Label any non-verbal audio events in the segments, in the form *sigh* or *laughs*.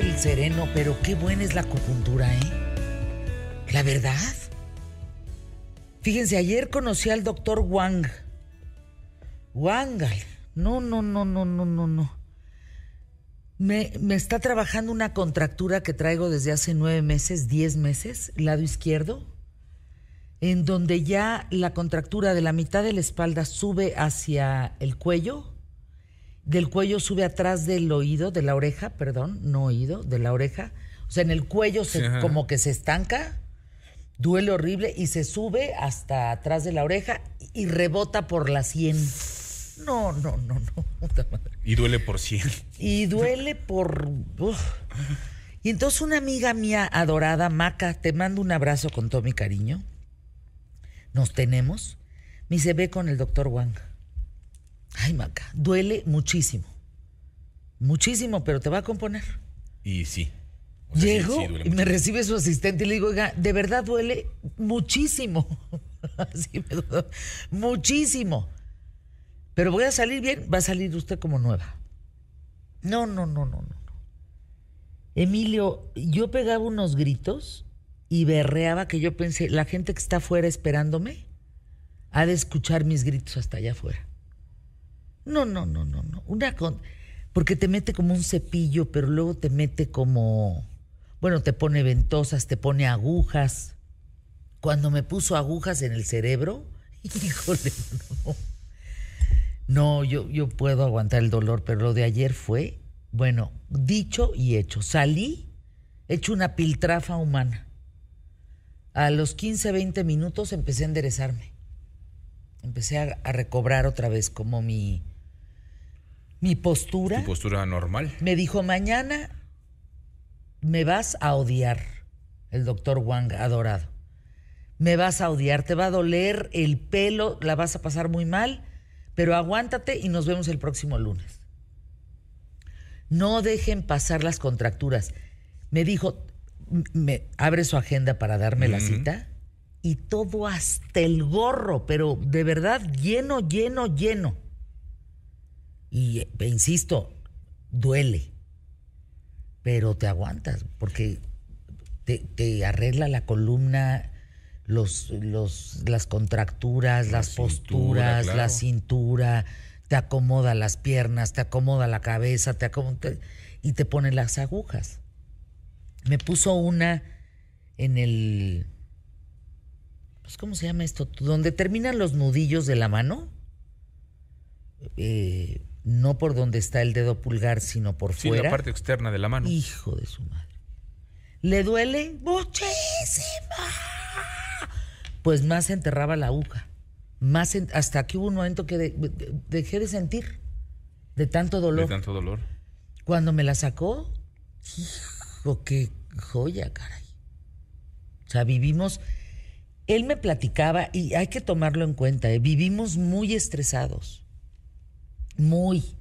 el sereno, pero qué buena es la acupuntura, ¿eh? La verdad. Fíjense, ayer conocí al doctor Wang. Wang, no, no, no, no, no, no, no. Me, me, está trabajando una contractura que traigo desde hace nueve meses, diez meses, lado izquierdo, en donde ya la contractura de la mitad de la espalda sube hacia el cuello, del cuello sube atrás del oído, de la oreja, perdón, no oído, de la oreja. O sea, en el cuello se, como que se estanca, duele horrible y se sube hasta atrás de la oreja y rebota por la sien. No, no, no, no. Y duele por cien. Y duele por... Y entonces una amiga mía adorada, Maca, te mando un abrazo con todo mi cariño. Nos tenemos. Me se ve con el doctor Wang. Ay, Maca, duele muchísimo. Muchísimo, pero te va a componer. Y sí. Llego y me recibe su asistente y le digo, oiga, de verdad duele muchísimo. *laughs* Así me duele. Muchísimo. Pero voy a salir bien, va a salir usted como nueva. No, no, no, no, no. Emilio, yo pegaba unos gritos y berreaba que yo pensé, la gente que está afuera esperándome ha de escuchar mis gritos hasta allá afuera. No, no, no, no, no. Una con. Porque te mete como un cepillo, pero luego te mete como. Bueno, te pone ventosas, te pone agujas. Cuando me puso agujas en el cerebro, *laughs* híjole, no. No, yo, yo puedo aguantar el dolor, pero lo de ayer fue, bueno, dicho y hecho. Salí, hecho una piltrafa humana. A los 15, 20 minutos empecé a enderezarme. Empecé a, a recobrar otra vez como mi, mi postura. Tu postura normal. Me dijo, mañana me vas a odiar, el doctor Wang adorado. Me vas a odiar, te va a doler el pelo, la vas a pasar muy mal pero aguántate y nos vemos el próximo lunes. No dejen pasar las contracturas. Me dijo, me abre su agenda para darme la cita y todo hasta el gorro, pero de verdad lleno, lleno, lleno. Y e insisto, duele, pero te aguantas porque te, te arregla la columna, los, los, las contracturas, la las posturas, la cintura, te acomoda las piernas, te acomoda la cabeza, te acomoda, y te pone las agujas. Me puso una en el, pues, ¿cómo se llama esto? Donde terminan los nudillos de la mano. Eh, no por donde está el dedo pulgar, sino por sí, fuera. la parte externa de la mano. Hijo de su madre. ¿Le duele? Muchísima pues más se enterraba la aguja. Más hasta que hubo un momento que dejé de sentir de tanto dolor. De tanto dolor. Cuando me la sacó, hijo, qué joya, caray. O sea, vivimos. Él me platicaba, y hay que tomarlo en cuenta, ¿eh? vivimos muy estresados. Muy.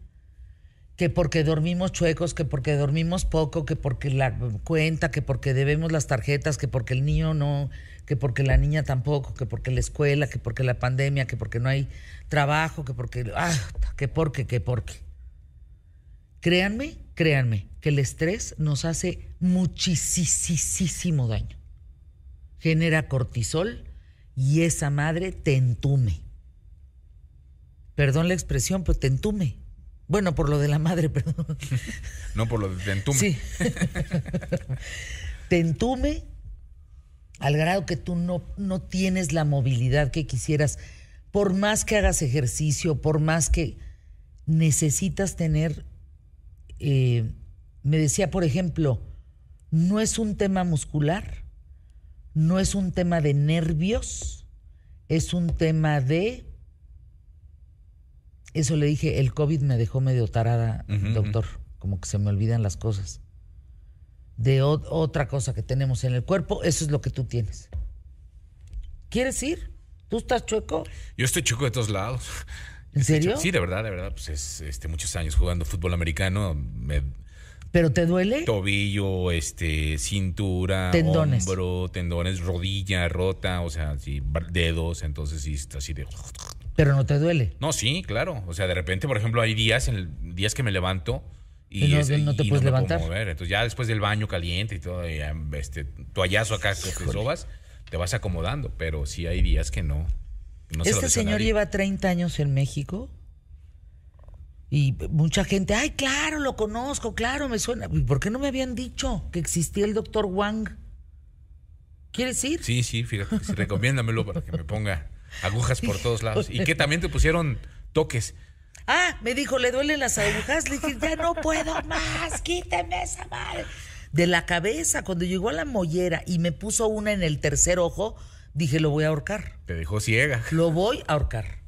Que porque dormimos chuecos, que porque dormimos poco, que porque la cuenta, que porque debemos las tarjetas, que porque el niño no que porque la niña tampoco, que porque la escuela, que porque la pandemia, que porque no hay trabajo, que porque, ah, que porque, que porque. Créanme, créanme, que el estrés nos hace muchísimo daño. Genera cortisol y esa madre te entume. Perdón la expresión, pero te entume. Bueno, por lo de la madre, *laughs* perdón. No por lo de te entume. Sí. te entume al grado que tú no, no tienes la movilidad que quisieras, por más que hagas ejercicio, por más que necesitas tener, eh, me decía, por ejemplo, no es un tema muscular, no es un tema de nervios, es un tema de... Eso le dije, el COVID me dejó medio tarada, doctor, como que se me olvidan las cosas de otra cosa que tenemos en el cuerpo, eso es lo que tú tienes. ¿Quieres ir? ¿Tú estás chueco? Yo estoy chueco de todos lados. ¿En serio? Sí, de verdad, de verdad. Pues es este, muchos años jugando fútbol americano. ¿Pero te duele? Tobillo, este, cintura, tendones. hombro, tendones, rodilla rota, o sea, sí, dedos, entonces sí está así de. Pero no te duele. No, sí, claro. O sea, de repente, por ejemplo, hay días, en días que me levanto Y no- no te y puedes puedo levantar. mover. Entonces ya después del baño caliente y todo, ya, este toallazo acá que te sobas, te vas acomodando, pero sí hay días que no. no este señor nadie. lleva 30 años en México y mucha gente, ay, claro, lo conozco, claro, me suena. ¿Y por qué no me habían dicho que existía el doctor Wang? ¿Quieres ir? Sí, sí, fíjate, sí, recomiéndamelo para que me ponga agujas por todos lados. Y que también te pusieron toques. Ah, me dijo, le duelen las agujas. Le dije, ya no puedo más, quíteme esa madre. De la cabeza, cuando llegó a la mollera y me puso una en el tercer ojo, dije, lo voy a ahorcar. Te dejó ciega Lo voy a ahorcar.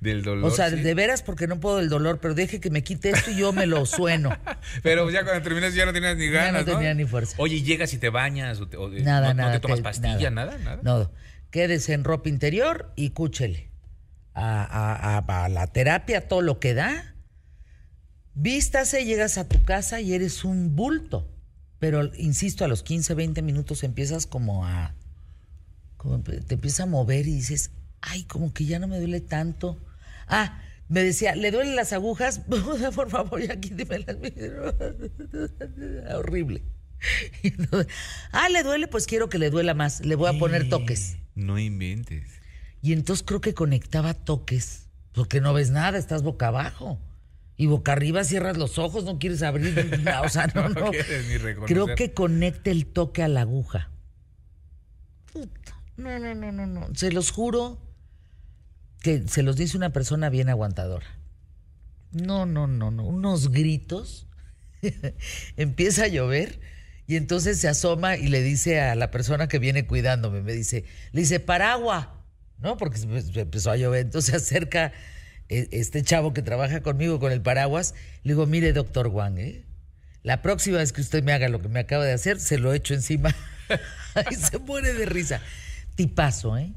del dolor. O sea, sí. de veras porque no puedo del dolor, pero deje que me quite esto y yo me lo sueno. *laughs* Pero ya cuando terminas ya no tenías ni Ya no ganas, ¿no? tenía ni fuerza. Oye, ¿y llegas y te bañas o, te- o- Nada, no, nada. no te tomas te- pastilla, nada, nada. No, quédese en ropa interior y cúchele. A, a- a- a la terapia, todo lo que da. Vístase, llegas a tu casa y eres un bulto. Pero, insisto, a los 15, 20 minutos empiezas como a... te empieza a mover y dices, ay, como que ya no me duele tanto. Ah, me decía, ¿le duelen las agujas? *laughs* Por favor, ya quítemelas. *laughs* Horrible. Y entonces, *laughs* ah, ¿le duele? Pues quiero que le duela más. Le voy a poner toques. No inventes. Y entonces creo que conectaba toques. Porque no ves nada, estás boca abajo. Y boca arriba cierras los ojos, no quieres abrir. O sea, *laughs* no, No no. quieres ni reconocer. Creo que conecta el toque a la aguja. Puta. No, no, no, no, no. Se los juro que se los dice una persona bien aguantadora. No, no, no, no. Unos gritos. *laughs* Empieza a llover y entonces se asoma y le dice a la persona que viene cuidándome, me dice, le dice, paraguas, ¿no? Porque empezó a llover. Entonces se acerca eh, este chavo que trabaja conmigo con el paraguas. Le digo, mire, doctor Wang, ¿eh? La próxima vez que usted me haga lo que me acaba de hacer, se lo echo encima. *laughs* y se muere de risa. Tipazo, ¿eh?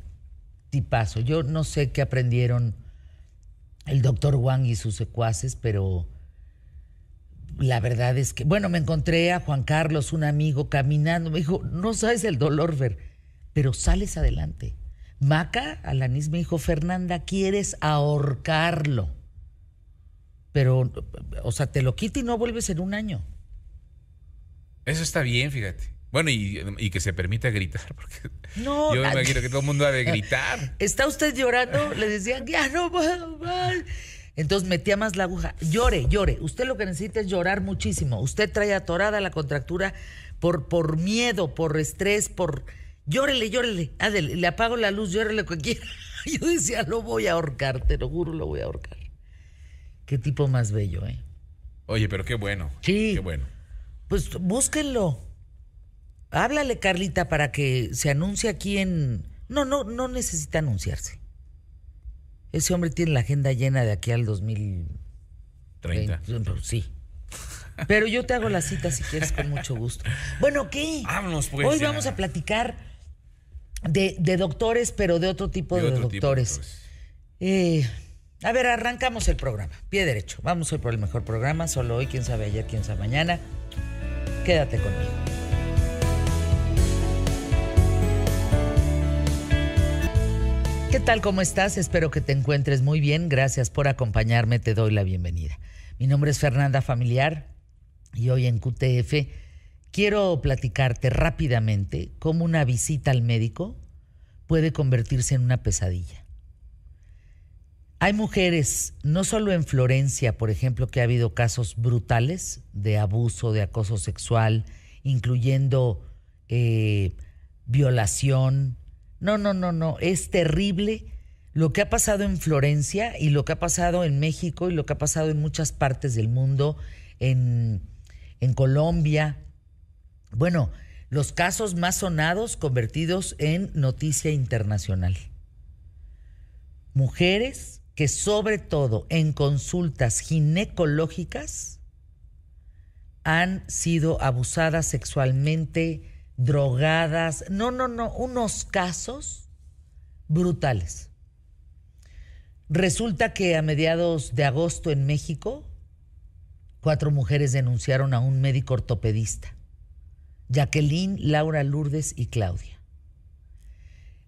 Tipazo. Yo no sé qué aprendieron el doctor Wang y sus secuaces, pero la verdad es que, bueno, me encontré a Juan Carlos, un amigo, caminando. Me dijo, no sabes el dolor, Ver, pero sales adelante. Maca, Alanis me dijo, Fernanda, quieres ahorcarlo. Pero, o sea, te lo quita y no vuelves en un año. Eso está bien, fíjate. Bueno, y, y que se permita gritar, *laughs* porque No, yo me imagino que todo el mundo ha de *laughs* gritar. ¿Está usted llorando? Le decían, ya no puedo más. Entonces metía más la aguja. Llore, llore. Usted lo que necesita es llorar muchísimo. Usted trae atorada la contractura por, por miedo, por estrés, por... Llórele, llórele. Ándele, le apago la luz, llórele que quiera. *laughs* Yo decía, lo voy a ahorcar, te lo juro, lo voy a ahorcar. Qué tipo más bello, ¿eh? Oye, pero qué bueno. Sí. Qué bueno. Pues búsquenlo. Háblale, Carlita, para que se anuncie aquí en. No, no, no necesita anunciarse. Ese hombre tiene la agenda llena de aquí al 2030. 30. Sí. Pero yo te hago la cita si quieres con mucho gusto. Bueno, ¿qué? Vámonos, pues, Hoy vamos a platicar de, de doctores, pero de otro tipo de, De otro tipo de doctores. doctores. Eh, a ver, arrancamos el programa. Pie derecho. Vamos hoy por el mejor programa. Solo hoy, quién sabe ayer, quién sabe mañana. Quédate conmigo. ¿Qué tal? ¿Cómo estás? Espero que te encuentres muy bien. Gracias por acompañarme. Te doy la bienvenida. Mi nombre es Fernanda Familiar y hoy en QTF quiero platicarte rápidamente cómo una visita al médico puede convertirse en una pesadilla. Hay mujeres, no solo en Florencia, por ejemplo, que ha habido casos brutales de abuso, de acoso sexual, incluyendo eh, violación. No, no, no, no. Es terrible lo que ha pasado en Florencia y lo que ha pasado en México y lo que ha pasado en muchas partes del mundo, en, en Colombia. Bueno, los casos más sonados convertidos en noticia internacional. Mujeres que sobre todo en consultas ginecológicas han sido abusadas sexualmente, drogadas. No, no, no, unos casos brutales. Resulta que a mediados de agosto en México, cuatro mujeres denunciaron a un médico ortopedista, Jacqueline, Laura Lourdes y Claudia.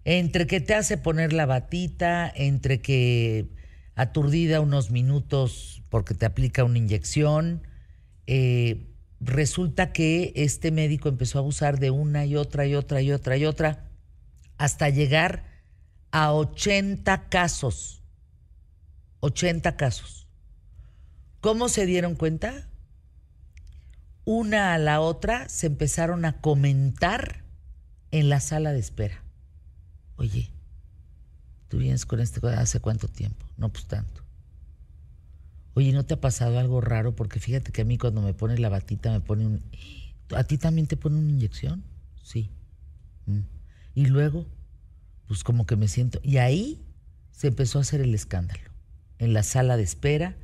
Entre que te hace poner la batita, entre que aturdida unos minutos porque te aplica una inyección, eh, resulta que este médico empezó a abusar de una y otra y otra y otra y otra hasta llegar a 80 casos. 80 casos. ¿Cómo se dieron cuenta? Una a la otra se empezaron a comentar en la sala de espera. Oye, ¿tú vienes con este hace cuánto tiempo? No, pues tanto. Oye, ¿no te ha pasado algo raro? Porque fíjate que a mí cuando me pone la batita me pone un... ¿A ti también te pone una inyección? Sí. Mm. Y luego, pues como que me siento... Y ahí se empezó a hacer el escándalo. En la sala de espera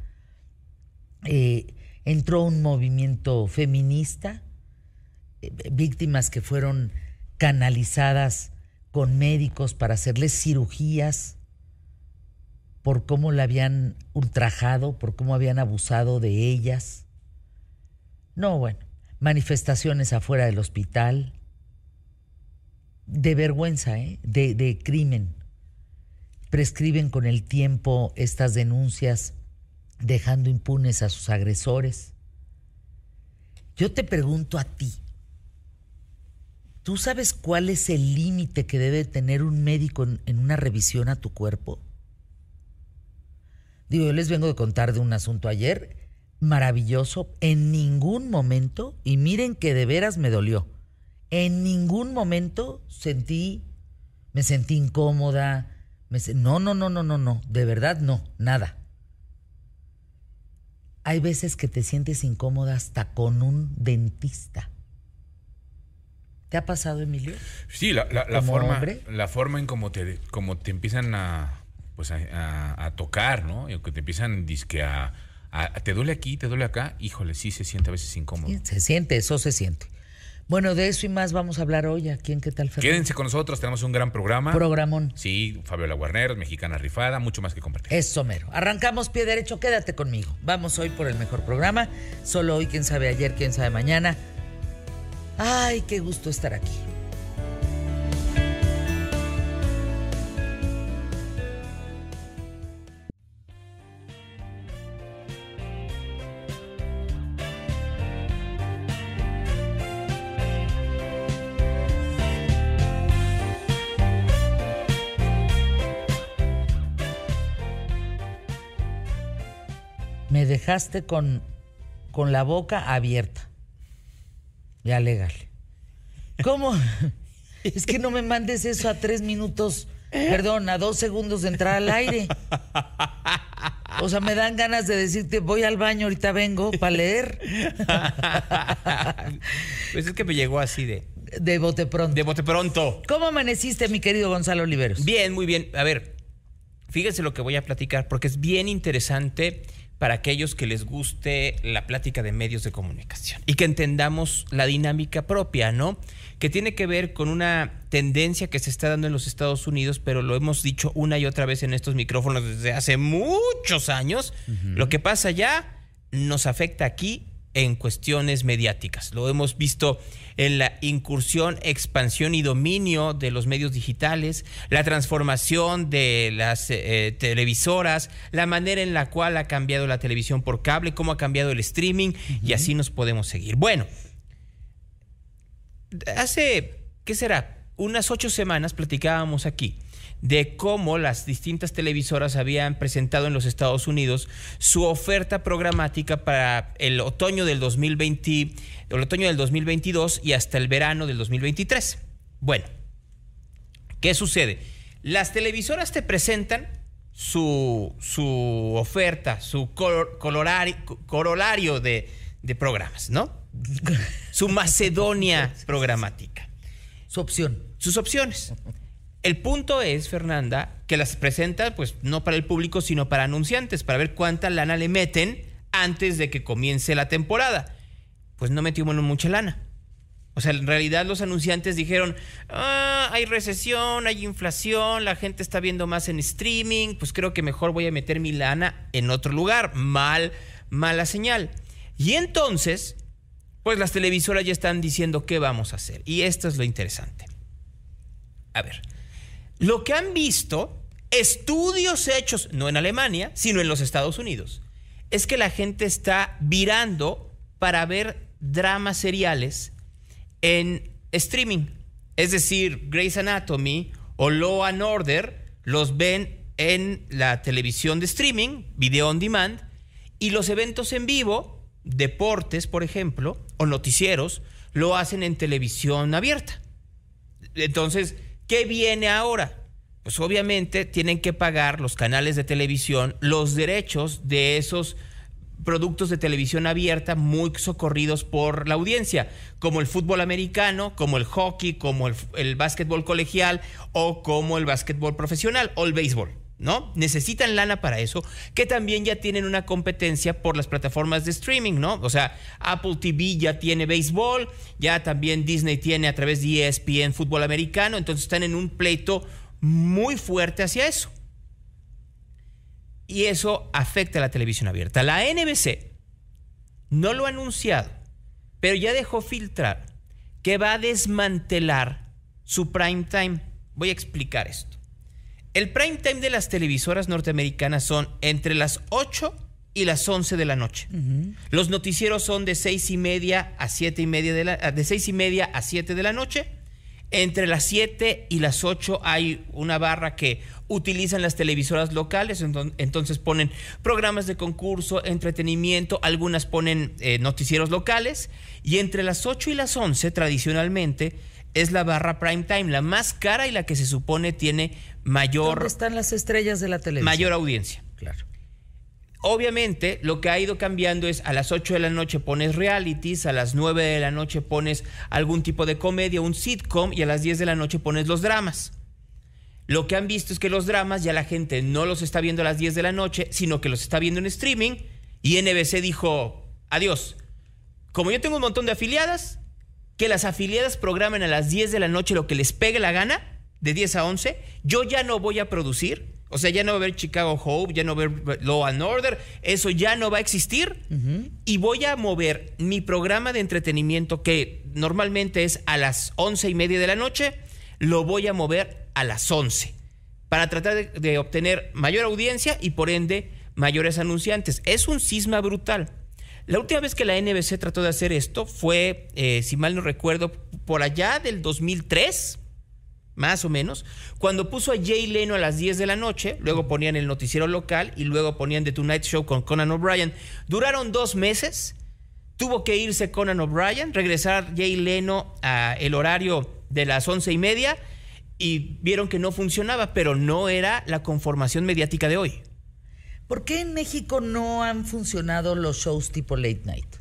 eh, entró un movimiento feminista, eh, víctimas que fueron canalizadas con médicos para hacerles cirugías por cómo la habían ultrajado, por cómo habían abusado de ellas. No, bueno, manifestaciones afuera del hospital, de vergüenza, ¿eh? de, de crimen. Prescriben con el tiempo estas denuncias, dejando impunes a sus agresores. Yo te pregunto a ti, ¿tú sabes cuál es el límite que debe tener un médico en una revisión a tu cuerpo? Digo, yo les vengo de contar de un asunto ayer maravilloso. En ningún momento, y miren que de veras me dolió, en ningún momento sentí, me sentí incómoda. Me, no, no, no, no, no, no. De verdad no, nada. Hay veces que te sientes incómoda hasta con un dentista. ¿Te ha pasado, Emilio? Sí, la, forma, la forma en cómo te, como te empiezan a, pues a, tocar, ¿no? Y que te empiezan disque a, ¿Te duele aquí? ¿Te duele acá? Híjole, sí se siente a veces incómodo. se siente, eso se siente. Bueno, de eso y más vamos a hablar hoy aquí en ¿Qué tal, Fernando? Quédense con nosotros, tenemos un gran programa. Programón. Sí, Fabiola Guarneros, mexicana rifada, mucho más que compartir. Eso mero. Arrancamos pie derecho, quédate conmigo. Vamos hoy por el mejor programa. Solo hoy, quién sabe ayer, quién sabe mañana. Ay, qué gusto estar aquí. Dejaste con, con la boca abierta. Ya legal. ¿Cómo? *laughs* Es que no me mandes eso a tres minutos, perdón, a dos segundos de entrar al aire. O sea, me dan ganas de decirte, voy al baño, ahorita vengo para leer. *laughs* Pues es que me llegó así de... De bote pronto. De bote pronto. ¿Cómo amaneciste, mi querido Gonzalo Oliveros? Bien, muy bien. A ver, fíjense lo que voy a platicar, porque es bien interesante para aquellos que les guste la plática de medios de comunicación y que entendamos la dinámica propia, ¿no? Que tiene que ver con una tendencia que se está dando en los Estados Unidos, pero lo hemos dicho una y otra vez en estos micrófonos desde hace muchos años. Lo que pasa ya nos afecta aquí en cuestiones mediáticas. Lo hemos visto en la incursión, expansión y dominio de los medios digitales, la transformación de las eh, televisoras, la manera en la cual ha cambiado la televisión por cable, cómo ha cambiado el streaming y así nos podemos seguir. Bueno, hace, ¿qué será? Unas ocho semanas platicábamos aquí de cómo las distintas televisoras habían presentado en los Estados Unidos su oferta programática para el otoño del 2020, el otoño del 2022 y hasta el verano del 2023. Bueno, ¿qué sucede? Las televisoras te presentan su, su oferta, su corolario de, de programas, ¿no? *laughs* Su Macedonia programática. Su opción. Sus opciones. *laughs* El punto es, Fernanda, que las presenta pues no para el público, sino para anunciantes, para ver cuánta lana le meten antes de que comience la temporada. Pues no metió mucha lana. O sea, en realidad los anunciantes dijeron, ah, hay recesión, hay inflación, la gente está viendo más en streaming, pues creo que mejor voy a meter mi lana en otro lugar. Mal, mala señal. Y entonces, pues las televisoras ya están diciendo qué vamos a hacer. Y esto es lo interesante. A ver, lo que han visto, estudios hechos, no en Alemania, sino en los Estados Unidos, es que la gente está virando para ver dramas seriales en streaming. Es decir, Grey's Anatomy o Law and Order los ven en la televisión de streaming, video on demand, y los eventos en vivo, deportes, por ejemplo, o noticieros, lo hacen en televisión abierta. Entonces, ¿qué viene ahora? Pues obviamente tienen que pagar los canales de televisión los derechos de esos productos de televisión abierta muy socorridos por la audiencia, como el fútbol americano, como el hockey, como el, básquetbol colegial o como el básquetbol profesional o el béisbol. ¿No? Necesitan lana para eso, que también ya tienen una competencia por las plataformas de streaming, ¿no? O sea, Apple TV ya tiene béisbol, ya también Disney tiene a través de ESPN fútbol americano, entonces están en un pleito muy fuerte hacia eso. Y eso afecta a la televisión abierta. La NBC no lo ha anunciado, pero ya dejó filtrar que va a desmantelar su prime time. Voy a explicar esto. El prime time de las televisoras norteamericanas son entre las 8 y las 11 de la noche. Los noticieros son de 6 y media a 7 y media de la, de 6 y media a 7 de la noche. Entre las 7 y las 8 hay una barra que utilizan las televisoras locales, entonces ponen programas de concurso, entretenimiento, algunas ponen eh, noticieros locales, y entre las 8 y las 11 tradicionalmente es la barra prime time, la más cara y la que se supone tiene mayor... ¿Dónde están las estrellas de la televisión? Mayor audiencia. Claro. Obviamente, lo que ha ido cambiando es a las 8 de la noche pones realities, a las 9 de la noche pones algún tipo de comedia, un sitcom, y a las 10 de la noche pones los dramas. Lo que han visto es que los dramas ya la gente no los está viendo a las 10 de la noche, sino que los está viendo en streaming, y NBC dijo, adiós. Como yo tengo un montón de afiliadas, que las afiliadas programen a las 10 de la noche lo que les pegue la gana, de 10 a 11, yo ya no voy a producir. O sea, ya no va a haber Chicago Hope, ya no va a haber Law and Order, eso ya no va a existir. Y voy a mover mi programa de entretenimiento, que normalmente es a las 11 y media de la noche, lo voy a mover a las 11, para tratar de, obtener mayor audiencia y por ende mayores anunciantes. Es un cisma brutal. La última vez que la NBC trató de hacer esto fue, eh, si mal no recuerdo, por allá del 2003, más o menos, cuando puso a Jay Leno a las 10 de la noche, luego ponían el noticiero local y luego ponían The Tonight Show con Conan O'Brien. Duraron dos meses, tuvo que irse Conan O'Brien, regresar Jay Leno a el horario de las once y media y vieron que no funcionaba, pero no era la conformación mediática de hoy. ¿Por qué en México no han funcionado los shows tipo late night?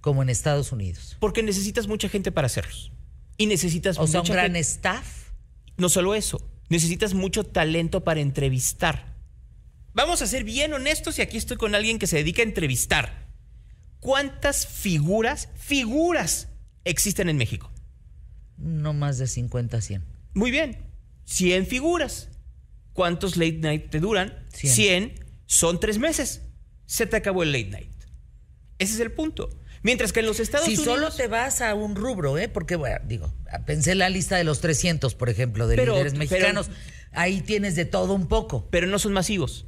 Como en Estados Unidos. Porque necesitas mucha gente para hacerlos. Y necesitas o sea, un gran staff. No solo eso, necesitas mucho talento para entrevistar. Vamos a ser bien honestos y aquí estoy con alguien que se dedica a entrevistar. ¿Cuántas figuras, figuras existen en México? No más de 50, 100. Muy bien, 100 figuras. ¿Cuántos late night te duran? 100. 100 son tres meses. Se te acabó el late night. Ese es el punto. Mientras que en los Estados Unidos. Si solo te vas a un rubro, ¿eh? Porque, bueno, digo, pensé en la lista de los 300, por ejemplo, de líderes mexicanos. ahí tienes de todo un poco. Pero no son masivos.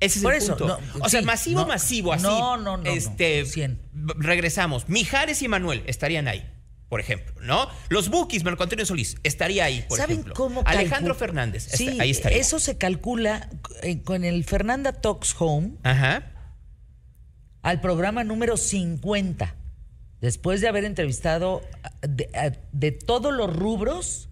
Ese es por el eso, punto. o sea, masivo, masivo, así. No, no, no. Este, 100. Regresamos. Mijares y Manuel estarían ahí por ejemplo, ¿no? Los Bookies, Marco Antonio Solís, estaría ahí, por ¿Saben ejemplo. Cómo Alejandro Fernández, sí, ahí estaría. Eso se calcula eh, con el Fernanda Talks Home. Ajá. Al programa número 50. Después de haber entrevistado de, de todos los rubros,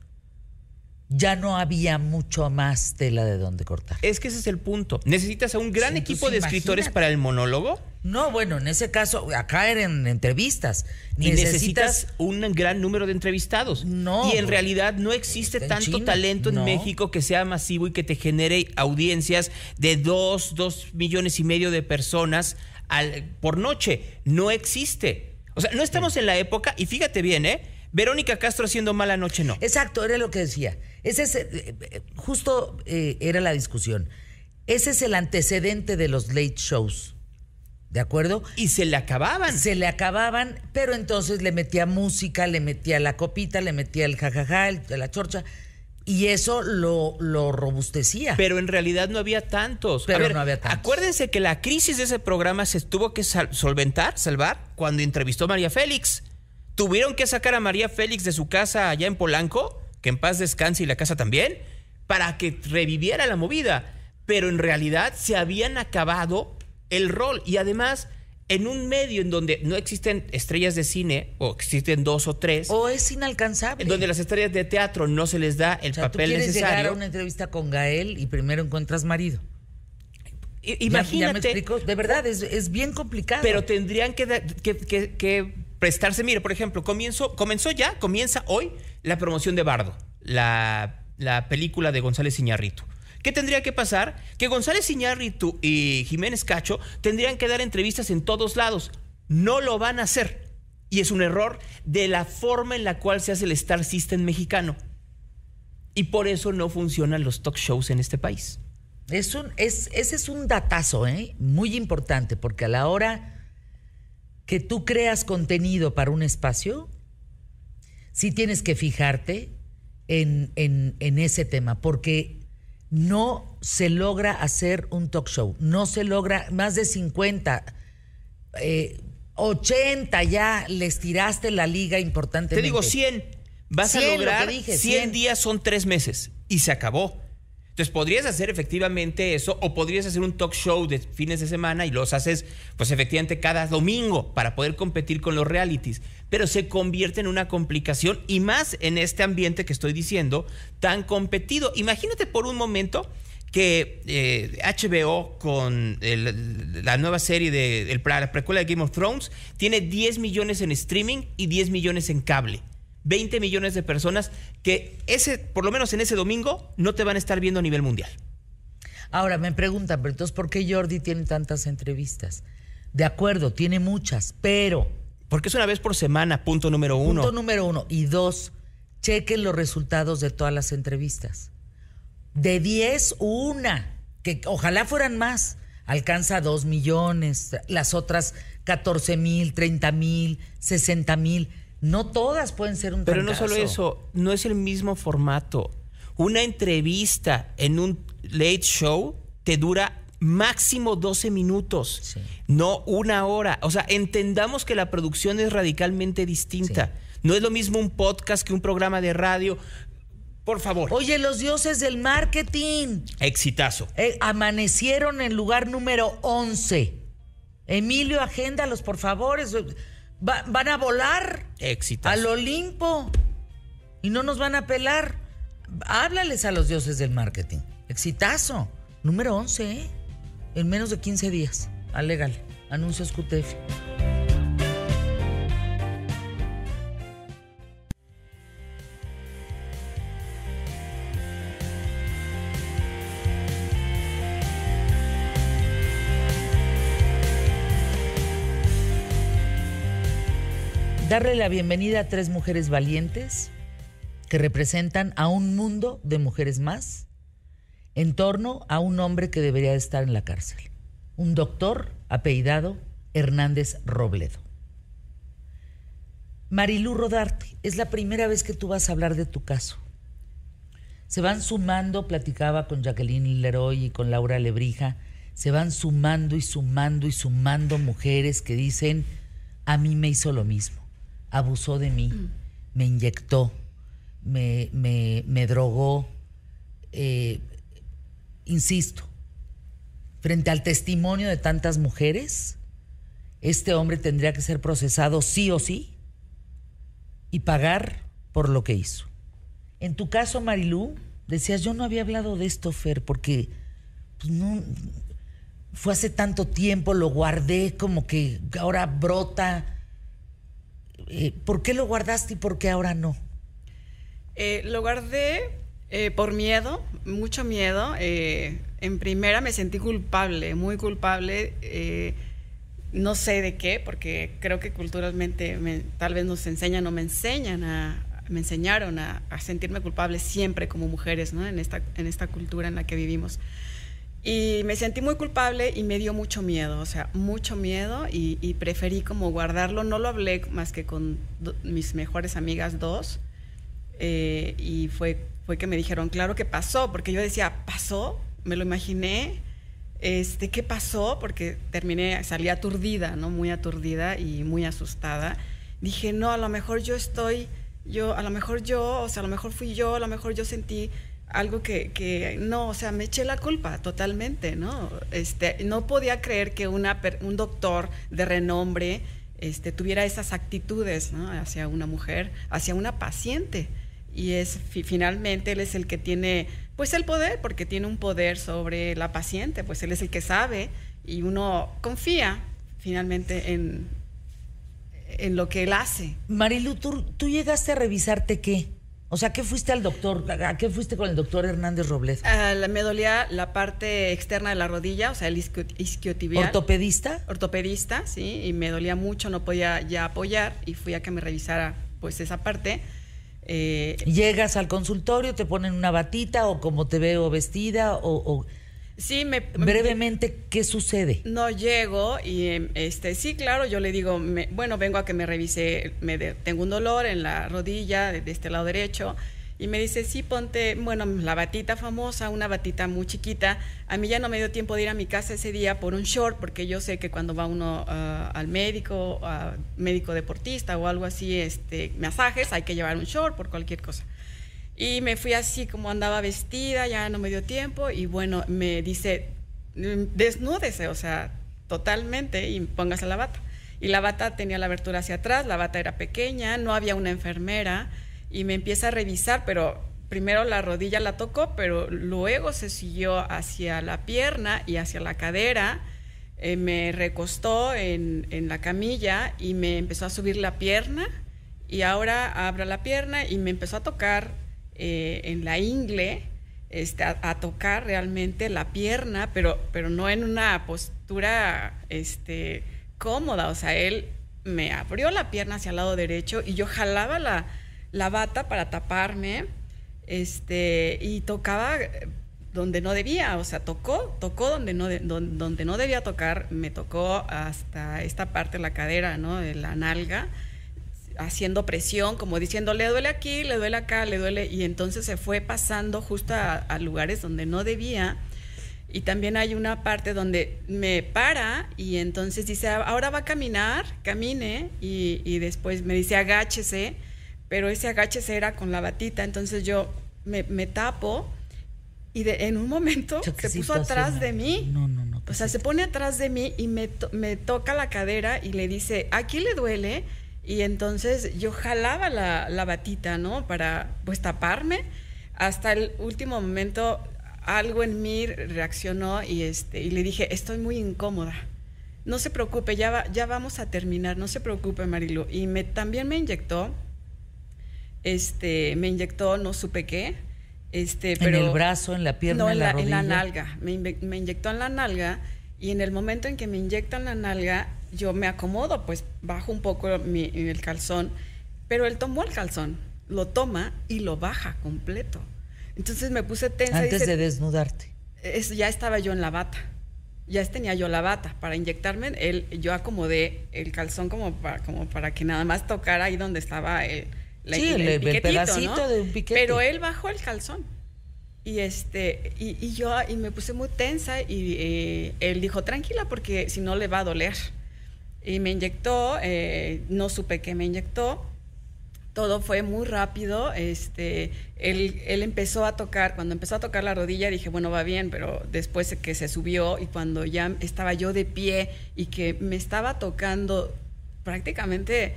ya no había mucho más tela de donde cortar. Es que ese es el punto. ¿Necesitas a un gran equipo de escritores para el monólogo? No, bueno, en ese caso, acá eran entrevistas. necesitas, un gran número de entrevistados. No. Y en realidad no existe tanto talento en México que sea masivo y que te genere audiencias de dos, dos millones y medio de personas al, por noche. No existe. O sea, no estamos en la época, y fíjate bien, ¿eh? Verónica Castro haciendo mala noche, no. Exacto, era lo que decía. Ese es, eh, eh, justo eh, era la discusión. Ese es el antecedente de los late shows. ¿De acuerdo? Y se le acababan. Se le acababan, pero entonces le metía música, le metía la copita, le metía el jajaja, el, la chorcha. Y eso lo, lo, robustecía. Pero en realidad no había tantos. Pero no había tantos. Acuérdense que la crisis de ese programa se tuvo que solventar, salvar, cuando entrevistó a María Félix. Tuvieron que sacar a María Félix de su casa allá en Polanco, que en paz descanse y la casa también, para que reviviera la movida. Pero en realidad se habían acabado el rol. Y además en un medio en donde no existen estrellas de cine, o existen dos o tres. O es inalcanzable. En donde las estrellas de teatro no se les da el papel tú quieres llegar a una entrevista con Gael y primero encuentras marido. Imagínate. de verdad, es, bien complicado. Pero tendrían que, que, prestarse. Mire, por ejemplo, comienzo, comenzó ya, comienza hoy la promoción de Bardo, la, la película de González Iñarrito. ¿Qué tendría que pasar? Que González Iñárritu y Jiménez Cacho tendrían que dar entrevistas en todos lados. No lo van a hacer. Y es un error de la forma en la cual se hace el Star System mexicano. Y por eso no funcionan los talk shows en este país. Es un, es, ese es un datazo ¿eh? muy importante, porque a la hora que tú creas contenido para un espacio, sí tienes que fijarte en, en, en ese tema, porque no se logra hacer un talk show, no se logra más de 50, 80 eh, ya les tiraste la liga importante. Te digo 100, vas a lograr 100 días son tres meses y se acabó. Entonces podrías hacer efectivamente eso o podrías hacer un talk show de fines de semana y los haces pues efectivamente cada domingo para poder competir con los realities, pero se convierte en una complicación y más en este ambiente que estoy diciendo tan competido. Imagínate por un momento que HBO eh, con la nueva serie de la precuela de Game of Thrones tiene 10 millones en streaming y 10 millones en cable. 20 millones de personas que ese, por lo menos en ese domingo, no te van a estar viendo a nivel mundial. Ahora me preguntan, pero entonces, ¿por qué Jordi tiene tantas entrevistas? De acuerdo, tiene muchas, pero... Porque es una vez por semana, punto número uno. Punto número uno. Y dos, chequen los resultados de todas las entrevistas. De 10, una, que ojalá fueran más. Alcanza 2 millones, las otras 14 mil, 30 mil, 60 mil no todas pueden ser un Pero no solo eso, no es el mismo formato. Una entrevista en un late show te dura máximo 12 minutos, no una hora. O sea, entendamos que la producción es radicalmente distinta. No es lo mismo un podcast que un programa de radio. Por favor. Oye, los dioses del marketing. Exitazo. Eh, amanecieron en lugar número 11. Emilio, agéndalos, por favor van a volar al Olimpo y no nos van a pelar. Háblales a los dioses del marketing. Exitazo. Número 11, ¿eh? En menos de 15 días. Alégale. Anuncios QTF. Darle la bienvenida a tres mujeres valientes que representan a un mundo de mujeres más en torno a un hombre que debería de estar en la cárcel, un doctor apellidado Hernández Robledo. Marilú Rodarte, es la primera vez que tú vas a hablar de tu caso. Se van sumando, platicaba con Jacqueline Leroy y con Laura Lebrija, se van sumando y sumando y sumando mujeres que dicen, a mí me hizo lo mismo abusó de mí, mm. me inyectó, me, me, drogó. Eh, insisto, frente al testimonio de tantas mujeres, este hombre tendría que ser procesado sí o sí y pagar por lo que hizo. En tu caso, Marilú, decías, yo no había hablado de esto, Fer, porque pues, no, fue hace tanto tiempo, lo guardé como que ahora brota ¿por qué lo guardaste y por qué ahora no? Eh, lo guardé eh, por miedo, mucho miedo. en primera me sentí culpable, muy culpable. no sé de qué, porque creo que culturalmente tal vez nos enseñan o me enseñan a, me enseñaron a, sentirme culpable siempre como mujeres, ¿no? En esta, en esta cultura en la que vivimos. Y me sentí muy culpable y me dio mucho miedo, o sea, mucho miedo y, preferí como guardarlo. No lo hablé más que con mis mejores amigas dos. eh, y fue, fue que me dijeron, claro que pasó, porque yo decía, ¿pasó? Me lo imaginé. Este, ¿qué pasó? Porque terminé, salí aturdida, ¿no? Muy aturdida y muy asustada. Dije, no, a lo mejor yo estoy, yo, a lo mejor yo, o sea, a lo mejor fui yo, a lo mejor yo sentí algo que, que, no, o sea, me eché la culpa totalmente, ¿no? Este, no podía creer que una, un doctor de renombre este, tuviera esas actitudes ¿no? hacia una mujer, hacia una paciente. Y es finalmente él es el que tiene pues el poder, porque tiene un poder sobre la paciente, pues él es el que sabe y uno confía finalmente en, en lo que él hace. Marilu, ¿tú, ¿tú llegaste a revisarte qué? O sea, ¿qué fuiste al doctor? ¿A qué fuiste con el doctor Hernández Robles? me dolía la parte externa de la rodilla, o sea, el isquiotibial. ¿Ortopedista? Ortopedista, sí, y me dolía mucho, no podía ya apoyar y fui a que me revisara pues esa parte. Eh, Llegas al consultorio, te ponen una batita o como te veo vestida o Sí, me, brevemente qué sucede. No llego y em, este sí, claro, yo le digo, bueno, vengo a que me revise, me tengo un dolor en la rodilla de, este lado derecho y me dice, sí, ponte, bueno, la batita famosa, una batita muy chiquita. A mí ya no me dio tiempo de ir a mi casa ese día por un short, porque yo sé que cuando va uno ah, al médico, médico deportista o algo así, este, masajes, hay que llevar un short por cualquier cosa. Y me fui así como andaba vestida, ya no me dio tiempo y bueno, me dice, desnúdese, o sea, totalmente y póngase la bata. Y la bata tenía la abertura hacia atrás, la bata era pequeña, no había una enfermera y me empieza a revisar, pero primero la rodilla la tocó, pero luego se siguió hacia la pierna y hacia la cadera. Eh, me recostó en, en, la camilla y me empezó a subir la pierna y ahora abra la pierna y me empezó a tocar eh, en la ingle, este, a, tocar realmente la pierna, pero, pero no en una postura este, cómoda. O sea, él me abrió la pierna hacia el lado derecho y yo jalaba la, la bata para taparme este, y tocaba donde no debía, o sea, tocó, tocó donde no, donde no debía tocar, me tocó hasta esta parte de la cadera, ¿no? De la nalga haciendo presión, como diciendo, le duele aquí, le duele acá, le duele, y entonces se fue pasando justo a, lugares donde no debía. Y también hay una parte donde me para y entonces dice, ahora va a caminar, camine, y, después me dice, agáchese, pero ese agáchese era con la batita, entonces yo me, tapo y de, en un momento se puso atrás de mí. No, no, no. O sea, se pone atrás de mí y me, me toca la cadera y le dice, aquí le duele. Y entonces yo jalaba la, la, batita, ¿no? Para pues taparme. Hasta el último momento algo en mí reaccionó y, este, y le dije, estoy muy incómoda. No se preocupe, ya, ya vamos a terminar, no se preocupe, Marilu. Y me, también me inyectó, este, me inyectó, no supe qué. Este, pero, ¿En el brazo, en la pierna, en, la, rodilla? en la nalga. Me, me inyectó en la nalga y en el momento en que me inyectan la nalga, yo me acomodo, pues bajo un poco el calzón, pero él tomó el calzón, lo toma y lo baja completo. Entonces me puse tensa. Antes de desnudarte. ya estaba yo en la bata. Ya tenía yo la bata para inyectarme. Él, yo acomodé el calzón como para, como para que nada más tocara ahí donde estaba el, el, pedacito de un piquete. Pero él bajó el calzón. Y, este, y, yo y me puse muy tensa y eh, él dijo, tranquila porque si no le va a doler. Y me inyectó, eh, no supe qué me inyectó, todo fue muy rápido. Este, él, él, empezó a tocar, cuando empezó a tocar la rodilla dije, bueno, va bien, pero después que se subió y cuando ya estaba yo de pie y que me estaba tocando, prácticamente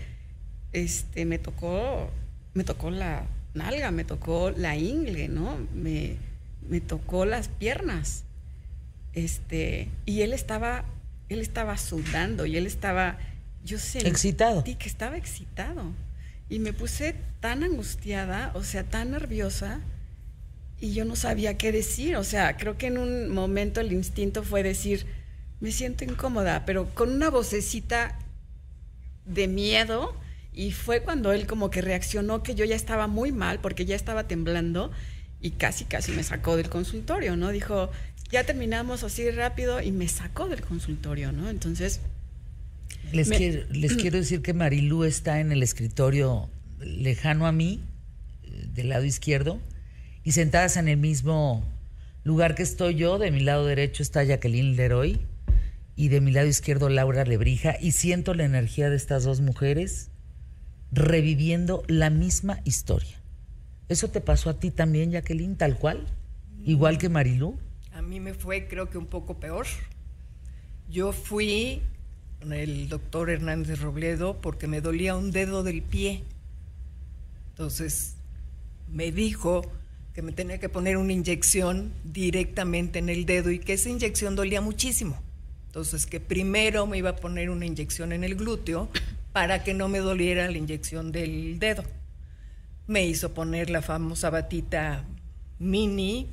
este, me tocó, me tocó la nalga, me tocó la ingle, ¿no? Me, me tocó las piernas. Este, y él estaba él estaba sudando y él estaba, yo sé, excitado. que estaba excitado. Y me puse tan angustiada, o sea, tan nerviosa, y yo no sabía qué decir. O sea, creo que en un momento el instinto fue decir, me siento incómoda, pero con una vocecita de miedo. Y fue cuando él como que reaccionó que yo ya estaba muy mal, porque ya estaba temblando, y casi, casi me sacó del consultorio, ¿no? Dijo, ya terminamos así rápido y me sacó del consultorio, ¿no? Entonces... Les, quiero, les *clears throat* quiero decir que Marilú está en el escritorio lejano a mí, del lado izquierdo y sentadas en el mismo lugar que estoy yo. De mi lado derecho está Jacqueline Leroy y de mi lado izquierdo Laura Lebrija y siento la energía de estas dos mujeres reviviendo la misma historia. ¿Eso te pasó a ti también, Jacqueline, tal cual? Igual que Marilú. Mí me fue creo que un poco peor. Yo fui con el doctor Hernández Robledo porque me dolía un dedo del pie. Entonces me dijo que me tenía que poner una inyección directamente en el dedo y que esa inyección dolía muchísimo. Entonces que primero me iba a poner una inyección en el glúteo para que no me doliera la inyección del dedo. Me hizo poner la famosa batita mini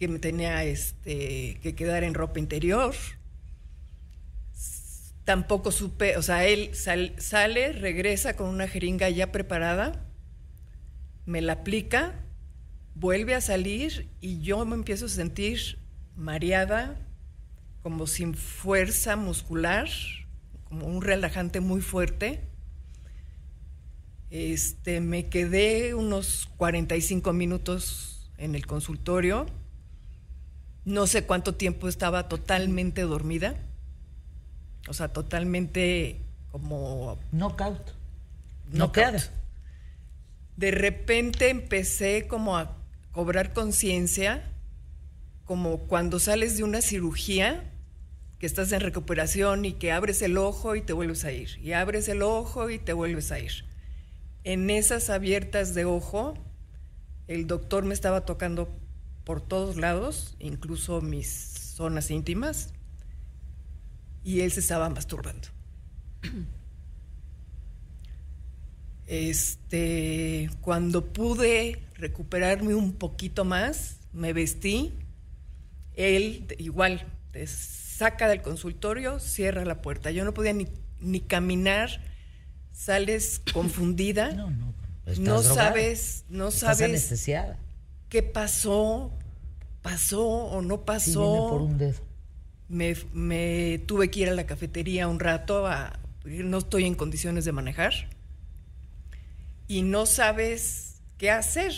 que me tenía este, que quedar en ropa interior. Tampoco supe, o sea, él sale, regresa con una jeringa ya preparada, me la aplica, vuelve a salir y yo me empiezo a sentir mareada, como sin fuerza muscular, como un relajante muy fuerte. Este, me quedé unos 45 minutos en el consultorio. No sé cuánto tiempo estaba totalmente dormida. O sea, totalmente como... Knockout. No queda. De repente empecé como a cobrar conciencia, como cuando sales de una cirugía que estás en recuperación y que abres el ojo y te vuelves a ir, y abres el ojo y te vuelves a ir. En esas abiertas de ojo, el doctor me estaba tocando por todos lados, incluso mis zonas íntimas, y él se estaba masturbando. *clears throat* Este, cuando pude recuperarme un poquito más, me vestí, él igual saca del consultorio, cierra la puerta. Yo no podía ni, ni caminar, sales *clears throat* confundida. No, no. No sabes, no estás sabes anestesiada. qué pasó, pasó o no pasó. por un dedo. Me, me, tuve que ir a la cafetería un rato, a, no estoy en condiciones de manejar. Y no sabes qué hacer.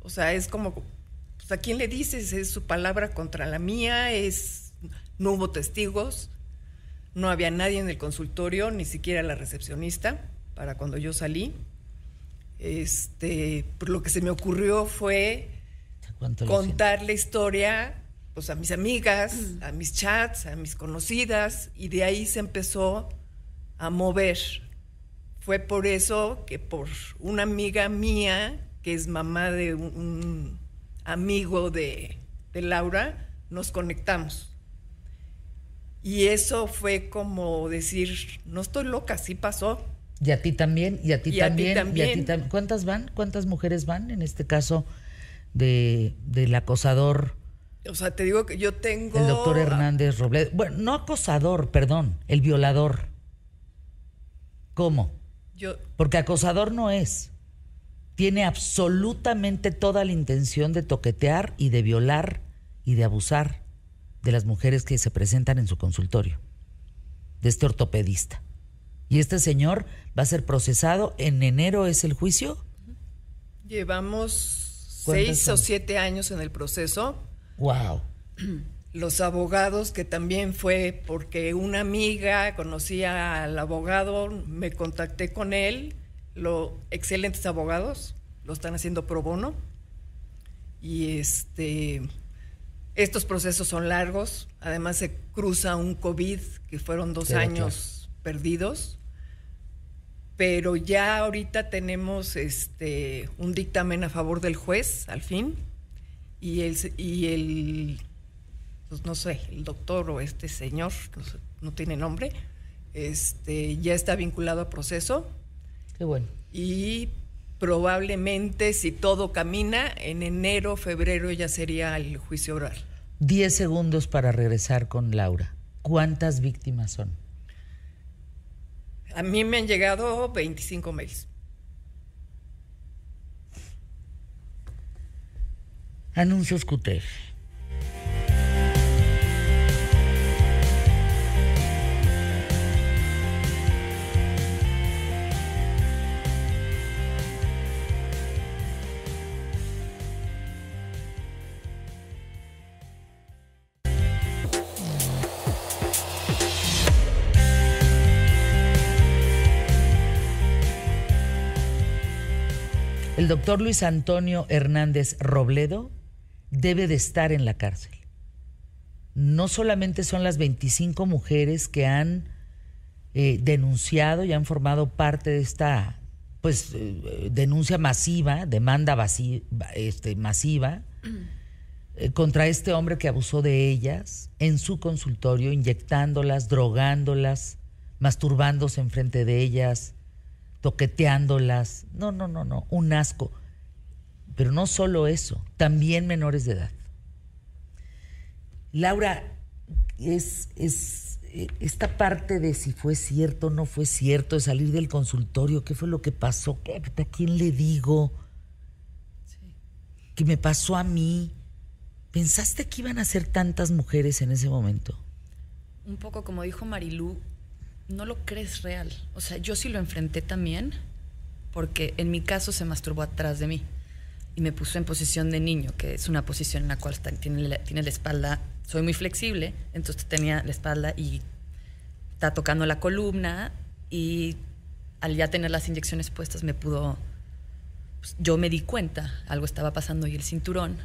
O sea, es como, pues, ¿a quién le dices? Es su palabra contra la mía, es no hubo testigos, no había nadie en el consultorio, ni siquiera la recepcionista, para cuando yo salí. Este, por lo que se me ocurrió fue contar la historia pues, a mis amigas, mm. a mis chats, a mis conocidas, y de ahí se empezó a mover. Fue por eso que por una amiga mía, que es mamá de un, amigo de, de Laura, nos conectamos. Y eso fue como decir, no estoy loca, sí pasó. Y a ti también, y a ti, también, ¿Cuántas van? ¿Cuántas mujeres van en este caso de, del acosador? O sea, te digo que yo tengo... El doctor Hernández Robledo. Bueno, no acosador, perdón, el violador. ¿Cómo? Yo... Porque acosador no es. Tiene absolutamente toda la intención de toquetear y de violar y de abusar de las mujeres que se presentan en su consultorio, de este ortopedista. Y este señor va a ser procesado, en enero es el juicio. Llevamos seis o siete años en el proceso. Wow. *clears throat* Los abogados, que también fue porque una amiga conocía al abogado, me contacté con él, los excelentes abogados, lo están haciendo pro bono. Y este estos procesos son largos, además se cruza un COVID, que fueron dos años perdidos, pero ya ahorita tenemos este, un dictamen a favor del juez, al fin, y el, y el pues no sé, el doctor o este señor, no, tiene nombre, este, ya está vinculado a proceso. Qué bueno. Y probablemente, si todo camina, en enero, febrero ya sería el juicio oral. Diez segundos para regresar con Laura. ¿Cuántas víctimas son? A mí me han llegado 25 mails. Anuncios QTF. El doctor Luis Antonio Hernández Robledo debe de estar en la cárcel. No solamente son las 25 mujeres que han eh, denunciado y han formado parte de esta pues eh, denuncia masiva, demanda este, masiva eh, contra este hombre que abusó de ellas en su consultorio, inyectándolas, drogándolas, masturbándose enfrente de ellas, toqueteándolas. No, no, no, no, un asco. Pero no solo eso, también menores de edad. Laura, es, es esta parte de si fue cierto o no fue cierto, de salir del consultorio, qué fue lo que pasó, ¿a quién le digo? ¿Qué me pasó a mí? ¿Pensaste que iban a ser tantas mujeres en ese momento? Un poco como dijo Marilú, no lo crees real. O sea, yo sí lo enfrenté también, porque en mi caso se masturbó atrás de mí y me puso en posición de niño, que es una posición en la cual tiene, la, tiene la espalda, soy muy flexible, entonces tenía la espalda y está tocando la columna y al ya tener las inyecciones puestas me pudo, pues, yo me di cuenta, algo estaba pasando y el cinturón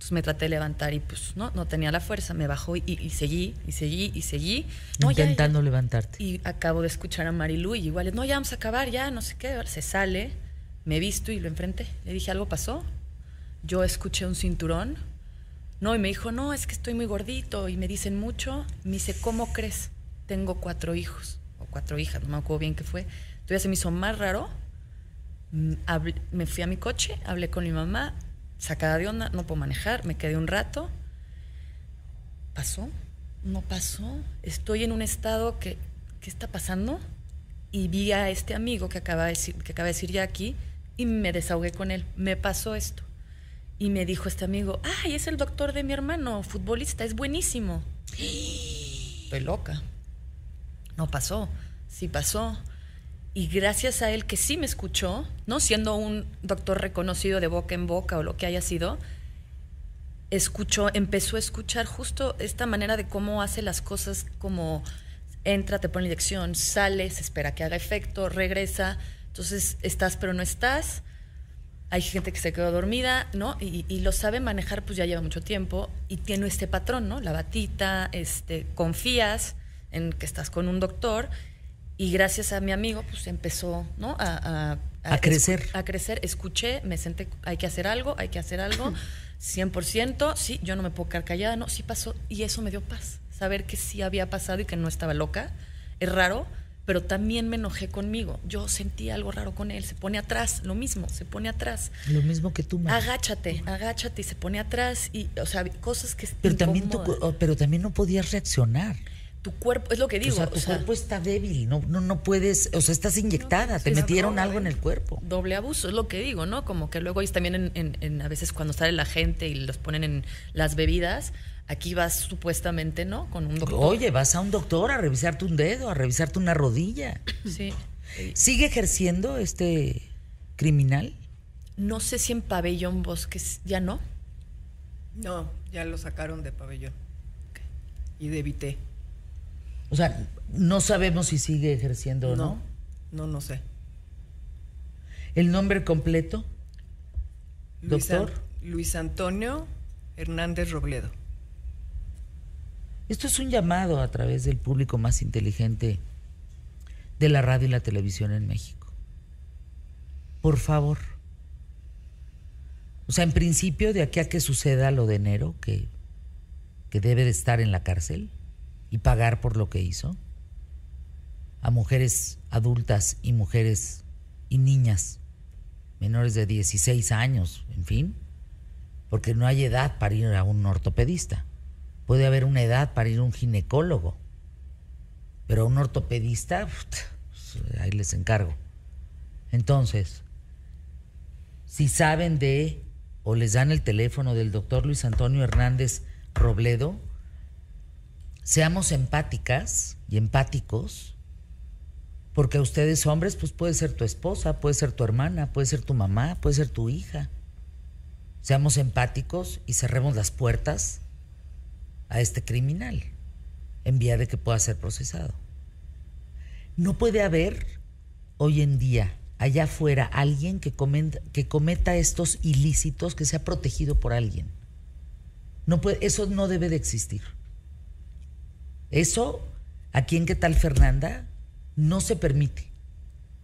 entonces me traté de levantar y pues no, no tenía la fuerza, me bajó y, seguí, y seguí, y seguí. Intentando levantarte. Y acabo de escuchar a Marilu y igual, no, ya vamos a acabar, ya, no sé qué. Se sale, me he visto y lo enfrenté. Le dije, ¿algo pasó? Yo escuché un cinturón. No, y me dijo, no, es que estoy muy gordito y me dicen mucho. Me dice, ¿cómo crees? Tengo cuatro hijos o cuatro hijas, no me acuerdo bien qué fue. Todavía se me hizo más raro. Mm, me fui a mi coche, hablé con mi mamá, sacada de onda, no puedo manejar, me quedé un rato. ¿Pasó? No pasó. Estoy en un estado que, ¿qué está pasando? Y vi a este amigo que acaba de decir, que acaba de decir ya aquí y me desahogué con él. Me pasó esto. Y me dijo este amigo, ay, es el doctor de mi hermano, futbolista, es buenísimo. *gasps* Estoy loca. No pasó. Sí pasó. Y gracias a él que sí me escuchó, no siendo un doctor reconocido de boca en boca o lo que haya sido, escuchó, empezó a escuchar justo esta manera de cómo hace las cosas, como entra, te pone inyección, sale, se espera que haga efecto, regresa, entonces estás pero no estás. Hay gente que se quedó dormida, ¿no? Y, y, lo sabe manejar, pues ya lleva mucho tiempo y tiene este patrón, ¿no? La batita, este, confías en que estás con un doctor y gracias a mi amigo, pues empezó, ¿no? A, a, crecer. A crecer. Escuché, me senté, hay que hacer algo, hay que hacer algo. *clears throat* 100%, sí, yo no me puedo quedar callada, no, sí pasó. Y eso me dio paz. Saber que sí había pasado y que no estaba loca. Es raro, pero también me enojé conmigo. Yo sentí algo raro con él. Se pone atrás, lo mismo, se pone atrás. Lo mismo que tú, Agáchate, agáchate y se pone atrás. Y, o sea, cosas que. Pero también, pero también no podías reaccionar tu cuerpo, es lo que digo. O sea, tu cuerpo está débil, no, no, no puedes, o sea, estás inyectada, te metieron algo en el cuerpo. Doble abuso, es lo que digo, ¿no? Como que luego hay también en, a veces cuando sale la gente y los ponen en las bebidas, aquí vas supuestamente, ¿no? Con un doctor. Oye, vas a un doctor a revisarte un dedo, a revisarte una rodilla. Sí. ¿Sigue ejerciendo este criminal? No sé si en Pabellón Bosques ya no. No, ya lo sacaron de Pabellón. Y de Vité. O sea, no sabemos si sigue ejerciendo o no. No, no, sé. ¿El nombre completo? Doctor. Luis Antonio Hernández Robledo. Esto es un llamado a través del público más inteligente de la radio y la televisión en México. Por favor. O sea, en principio, de aquí a que suceda lo de enero, que, que debe de estar en la cárcel, y pagar por lo que hizo? A mujeres adultas y mujeres y niñas menores de 16 años, en fin, porque no hay edad para ir a un ortopedista. Puede haber una edad para ir a un ginecólogo, pero a un ortopedista, ahí les encargo. Entonces, si saben de o les dan el teléfono del doctor Luis Antonio Hernández Robledo, seamos empáticas y empáticos, porque a ustedes hombres, pues puede ser tu esposa, puede ser tu hermana, puede ser tu mamá, puede ser tu hija. Seamos empáticos y cerremos las puertas a este criminal en vía de que pueda ser procesado. No puede haber hoy en día allá afuera alguien que que cometa estos ilícitos que sea protegido por alguien. No puede, eso no debe de existir. Eso, aquí en qué tal Fernanda, no se permite.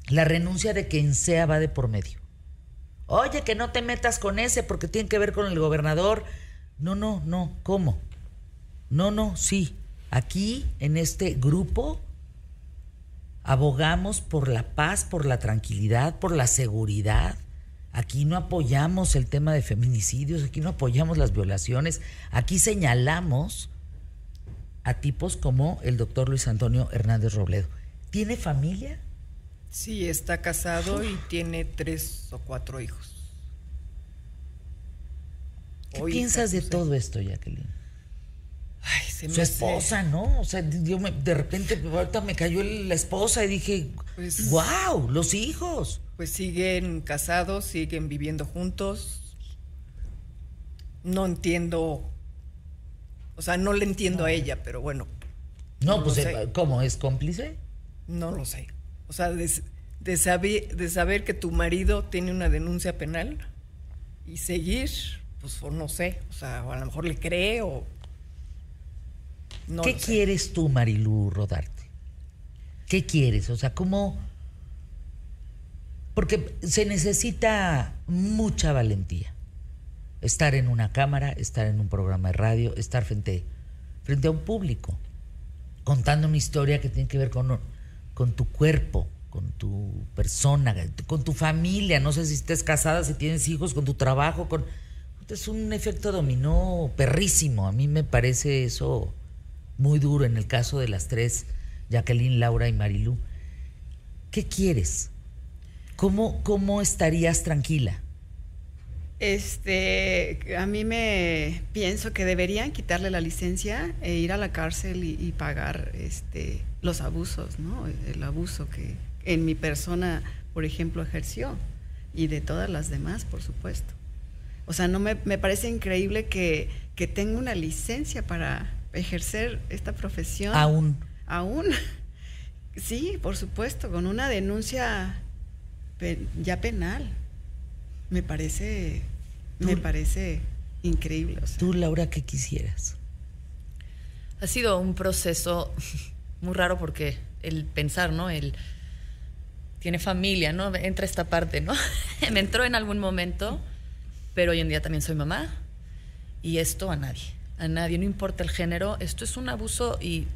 La renuncia de quien sea va de por medio. Oye, que no te metas con ese porque tiene que ver con el gobernador. No, no, no. ¿Cómo? No, no, sí. Aquí, en este grupo, abogamos por la paz, por la tranquilidad, por la seguridad. Aquí no apoyamos el tema de feminicidios, aquí no apoyamos las violaciones, aquí señalamos a tipos como el doctor Luis Antonio Hernández Robledo. ¿Tiene familia? Sí, está casado y tiene tres o cuatro hijos. ¿Qué piensas de todo esto, Jacqueline? Ay, Su esposa, ¿no? O sea, de repente, ahorita me cayó la esposa y dije, wow, pues los hijos. Pues siguen casados, siguen viviendo juntos. No entiendo, o sea, no le entiendo a ella, pero bueno. No, pues, eh, ¿cómo? ¿Es cómplice? No lo sé. O sea, de, saber, de saber que tu marido tiene una denuncia penal y seguir, pues no sé, o sea, o a lo mejor le cree o ¿Qué quieres tú, Marilú Rodarte? ¿Qué quieres? O sea, ¿cómo...? Porque se necesita mucha valentía. Estar en una cámara, estar en un programa de radio, estar frente, frente a un público, contando una historia que tiene que ver con, con tu cuerpo, con tu persona, con tu familia. No sé si estés casada, si tienes hijos, con tu trabajo, con... Es un efecto dominó perrísimo. A mí me parece eso muy duro en el caso de las tres, Jacqueline, Laura y Marilú. ¿Qué quieres? ¿Cómo, cómo estarías tranquila? Este, a mí me pienso que deberían quitarle la licencia e ir a la cárcel y, pagar este, los abusos, ¿no? El abuso que en mi persona, por ejemplo, ejerció y de todas las demás, por supuesto. O sea, no me, me parece increíble que, que tenga una licencia para ejercer esta profesión. Aún. Aún. Sí, por supuesto, con una denuncia ya penal. Me parece, me parece increíble. Tú, Laura, ¿qué quisieras? Ha sido un proceso *laughs* muy raro porque el pensar, ¿no? El tiene familia, ¿no? Entra esta parte, ¿no? *laughs* me entró en algún momento, pero hoy en día también soy mamá y esto a nadie a nadie, no importa el género. Esto es un abuso y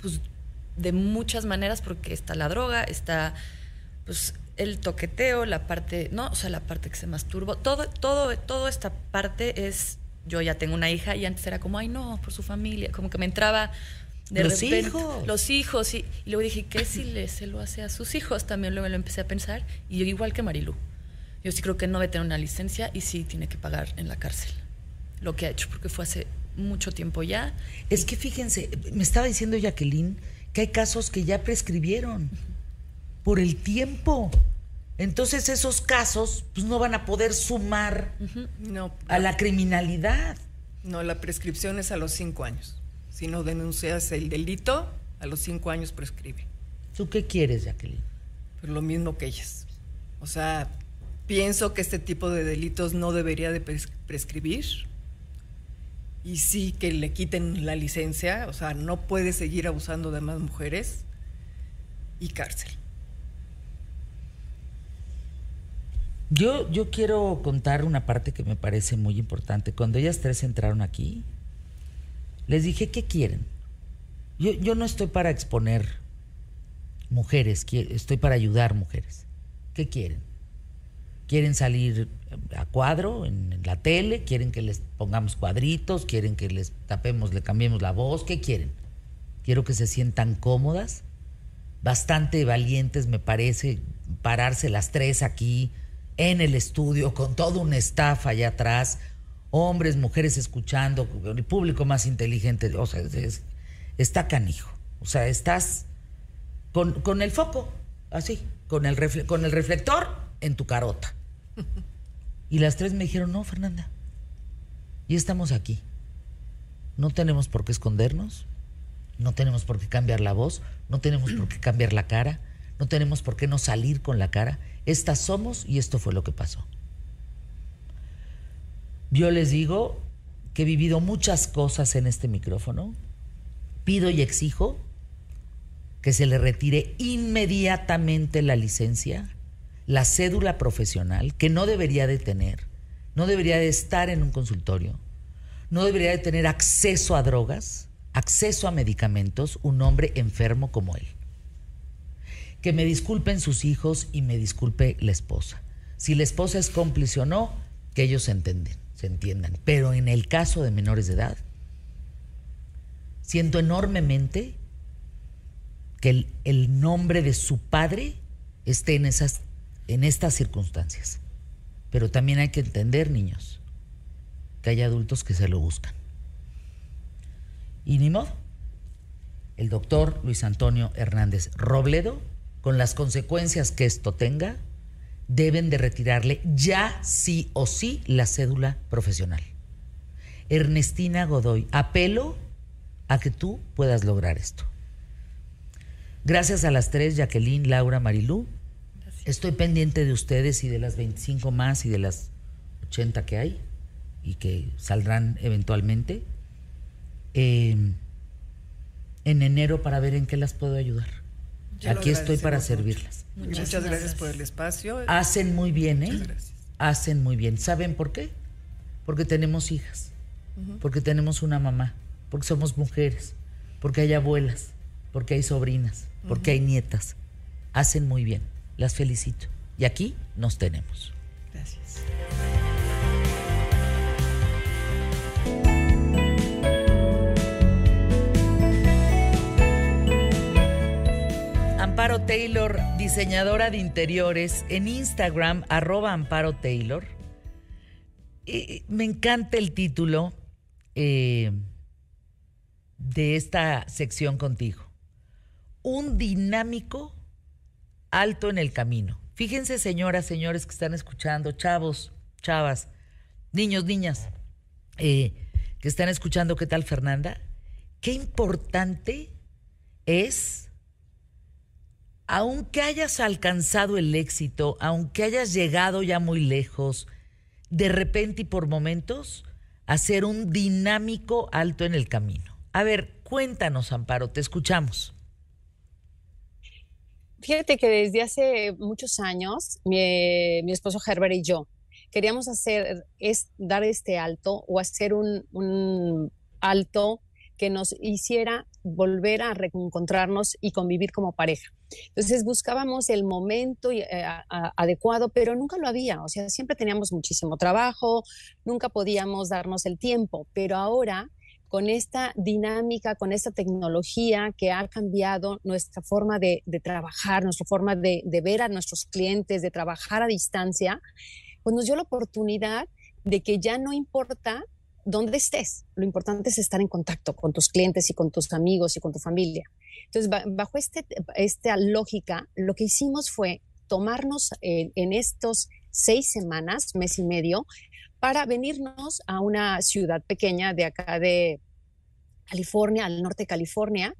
pues de muchas maneras porque está la droga, está pues el toqueteo, la parte, no, o sea, la parte que se masturbo, todo todo toda esta parte es yo ya tengo una hija y antes era como, ay no, por su familia, como que me entraba de los hijos. Los hijos, y, y, luego dije, ¿qué si le, se lo hace a sus hijos? También luego lo empecé a pensar, y yo igual que Marilu. Yo sí creo que no debe tener una licencia y sí tiene que pagar en la cárcel lo que ha hecho, porque fue hace mucho tiempo ya. Es que fíjense, me estaba diciendo Jacqueline que hay casos que ya prescribieron por el tiempo. Entonces esos casos pues, no van a poder sumar no, a la criminalidad. No, la prescripción es a los cinco años. Si no denuncias el delito, a los cinco años prescribe. ¿Tú qué quieres, Jacqueline? Pues lo mismo que ellas. O sea, pienso que este tipo de delitos no debería de prescribir y sí que le quiten la licencia, o sea, no puede seguir abusando de más mujeres y cárcel. Yo, yo quiero contar una parte que me parece muy importante. Cuando ellas tres entraron aquí, les dije, ¿qué quieren? Yo, yo no estoy para exponer mujeres, estoy para ayudar mujeres. ¿Qué quieren? quieren salir a cuadro en, la tele, quieren que les pongamos cuadritos, quieren que les tapemos, le cambiemos la voz, ¿qué quieren? Quiero que se sientan cómodas, bastante valientes me parece pararse las tres aquí en el estudio con todo un staff allá atrás, hombres, mujeres escuchando, el público más inteligente, o sea, está canijo, o sea, estás con, con el foco, así, con el, con el reflector en tu carota. Y las tres me dijeron, no, Fernanda, y estamos aquí. No tenemos por qué escondernos, no tenemos por qué cambiar la voz, no tenemos por qué cambiar la cara, no tenemos por qué no salir con la cara. Estas somos y esto fue lo que pasó. Yo les digo que he vivido muchas cosas en este micrófono. Pido y exijo que se le retire inmediatamente la licencia, la cédula profesional, que no debería de tener, no debería de estar en un consultorio, no debería de tener acceso a drogas, acceso a medicamentos, un hombre enfermo como él. Que me disculpen sus hijos y me disculpe la esposa. Si la esposa es cómplice o no, que ellos se entiendan. Pero en el caso de menores de edad, siento enormemente que el, nombre de su padre esté en, esas, en estas circunstancias. Pero también hay que entender, niños, que hay adultos que se lo buscan. Y ni modo. El doctor Luis Antonio Hernández Robledo, con las consecuencias que esto tenga, deben de retirarle ya sí o sí la cédula profesional. Ernestina Godoy, apelo a que tú puedas lograr esto. Gracias a las tres, Jacqueline, Laura, Marilú. Estoy pendiente de ustedes y de las 25 más y de las 80 que hay y que saldrán eventualmente em, en enero para ver en qué las puedo ayudar. Aquí estoy para servirlas. Muchas, gracias. por el espacio. Hacen muy bien, ¿eh? Hacen muy bien. ¿Saben por qué? Porque tenemos hijas, porque tenemos una mamá, porque somos mujeres, porque hay abuelas, porque hay sobrinas, porque hay nietas. Hacen muy bien. Las felicito. Y aquí nos tenemos. Gracias. Amparo Taylor, diseñadora de interiores, en Instagram, arroba Amparo Taylor. Eh, me encanta el título eh, de esta sección contigo un dinámico alto en el camino. Fíjense, señoras, señores que están escuchando, chavos, chavas, niños, niñas, eh, que están escuchando, ¿qué tal, Fernanda? Qué importante es, aunque hayas alcanzado el éxito, aunque hayas llegado ya muy lejos, de repente y por momentos, hacer un dinámico alto en el camino. A ver, cuéntanos, Amparo, te escuchamos. Fíjate que desde hace muchos años, mi, esposo Herbert y yo queríamos hacer, es dar este alto o hacer un, alto que nos hiciera volver a reencontrarnos y convivir como pareja. Entonces buscábamos el momento eh, adecuado, pero nunca lo había. O sea, siempre teníamos muchísimo trabajo, nunca podíamos darnos el tiempo, pero ahora con esta dinámica, con esta tecnología que ha cambiado nuestra forma de, trabajar, nuestra forma de, ver a nuestros clientes, de trabajar a distancia, pues nos dio la oportunidad de que ya no importa dónde estés, lo importante es estar en contacto con tus clientes y con tus amigos y con tu familia. Entonces, bajo este, esta lógica, lo que hicimos fue tomarnos en estos seis semanas, mes y medio, para venirnos a una ciudad pequeña de acá de California, al norte de California,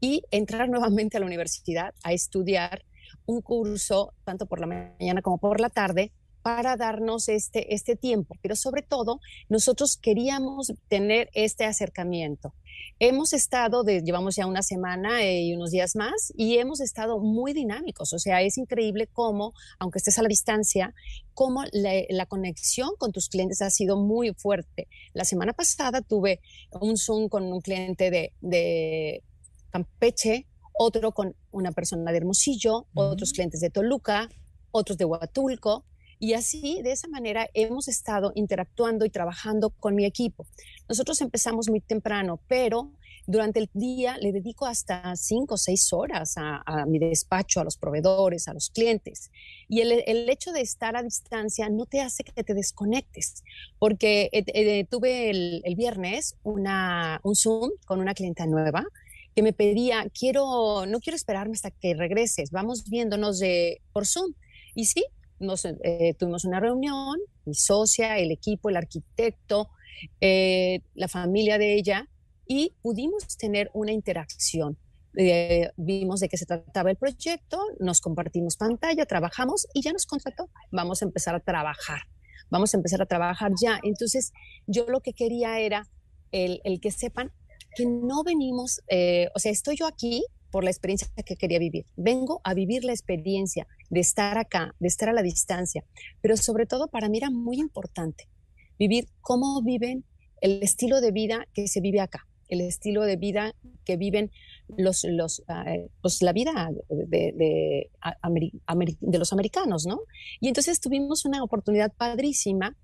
y entrar nuevamente a la universidad a estudiar un curso, tanto por la mañana como por la tarde, para darnos este, este tiempo. Pero sobre todo, nosotros queríamos tener este acercamiento. Hemos estado, de, llevamos ya una semana eh, y unos días más, y hemos estado muy dinámicos. O sea, es increíble cómo, aunque estés a la distancia, cómo la, conexión con tus clientes ha sido muy fuerte. La semana pasada tuve un Zoom con un cliente de, de Campeche, otro con una persona de Hermosillo, otros clientes de Toluca, otros de Huatulco. Y así, de esa manera, hemos estado interactuando y trabajando con mi equipo. Nosotros empezamos muy temprano, pero durante el día le dedico hasta cinco o seis horas a, mi despacho, a los proveedores, a los clientes. Y el, hecho de estar a distancia no te hace que te desconectes, porque eh, eh, tuve el, viernes un Zoom con una clienta nueva que me pedía, quiero, no quiero esperarme hasta que regreses, vamos viéndonos de, por Zoom. Y sí, nos, eh, tuvimos una reunión, mi socia, el equipo, el arquitecto, eh, la familia de ella, y pudimos tener una interacción. eh, vimos de qué se trataba el proyecto, nos compartimos pantalla, trabajamos y ya nos contrató. Vamos a empezar a trabajar, vamos a empezar a trabajar ya. Entonces, yo lo que quería era el, que sepan que no venimos, o sea, estoy yo aquí por la experiencia que quería vivir. Vengo a vivir la experiencia de estar acá, de estar a la distancia, pero sobre todo para mí era muy importante vivir cómo viven el estilo de vida que se vive acá, el estilo de vida que viven los, los, ah, pues la vida de, de, de, los americanos, ¿no? Y entonces tuvimos una oportunidad padrísima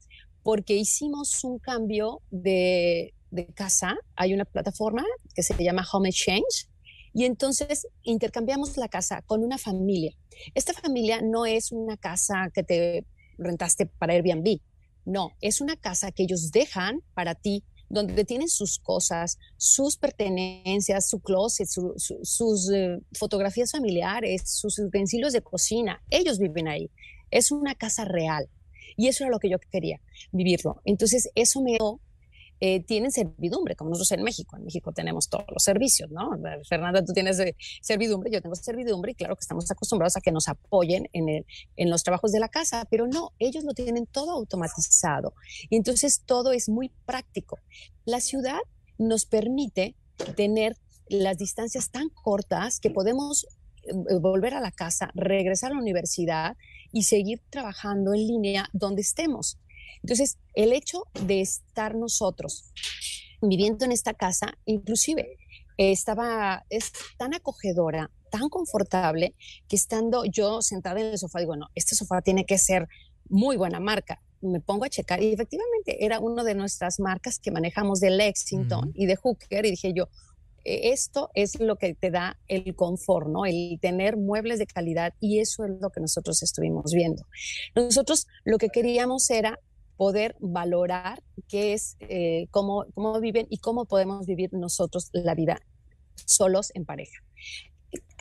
porque hicimos un cambio de, de casa. Hay una plataforma que se llama Home Exchange y entonces intercambiamos la casa con una familia. Esta familia no es una casa que te rentaste para Airbnb, no, es una casa que ellos dejan para ti, donde tienen sus cosas, sus pertenencias, su closet, sus eh, fotografías familiares, sus utensilios de cocina. Ellos viven ahí. Es una casa real. Y eso era lo que yo quería, vivirlo. Entonces, eso me dio eh, tienen servidumbre, como nosotros en México. En México tenemos todos los servicios, ¿no? Fernanda, tú tienes eh, servidumbre, yo tengo servidumbre y claro que estamos acostumbrados a que nos apoyen en, los trabajos de la casa, pero no, ellos lo tienen todo automatizado. Entonces todo es muy práctico. La ciudad nos permite tener las distancias tan cortas que podemos eh, volver a la casa, regresar a la universidad y seguir trabajando en línea donde estemos. Entonces, el hecho de estar nosotros viviendo en esta casa, inclusive estaba, es tan acogedora, tan confortable, que estando yo sentada en el sofá, digo, no, este sofá tiene que ser muy buena marca. Me pongo a checar y efectivamente era una de nuestras marcas que manejamos de Lexington y de Hooker y dije yo, e, esto es lo que te da el confort, ¿no? El tener muebles de calidad y eso es lo que nosotros estuvimos viendo. Nosotros lo que queríamos era poder valorar qué es, eh, cómo, cómo viven y cómo podemos vivir nosotros la vida solos en pareja.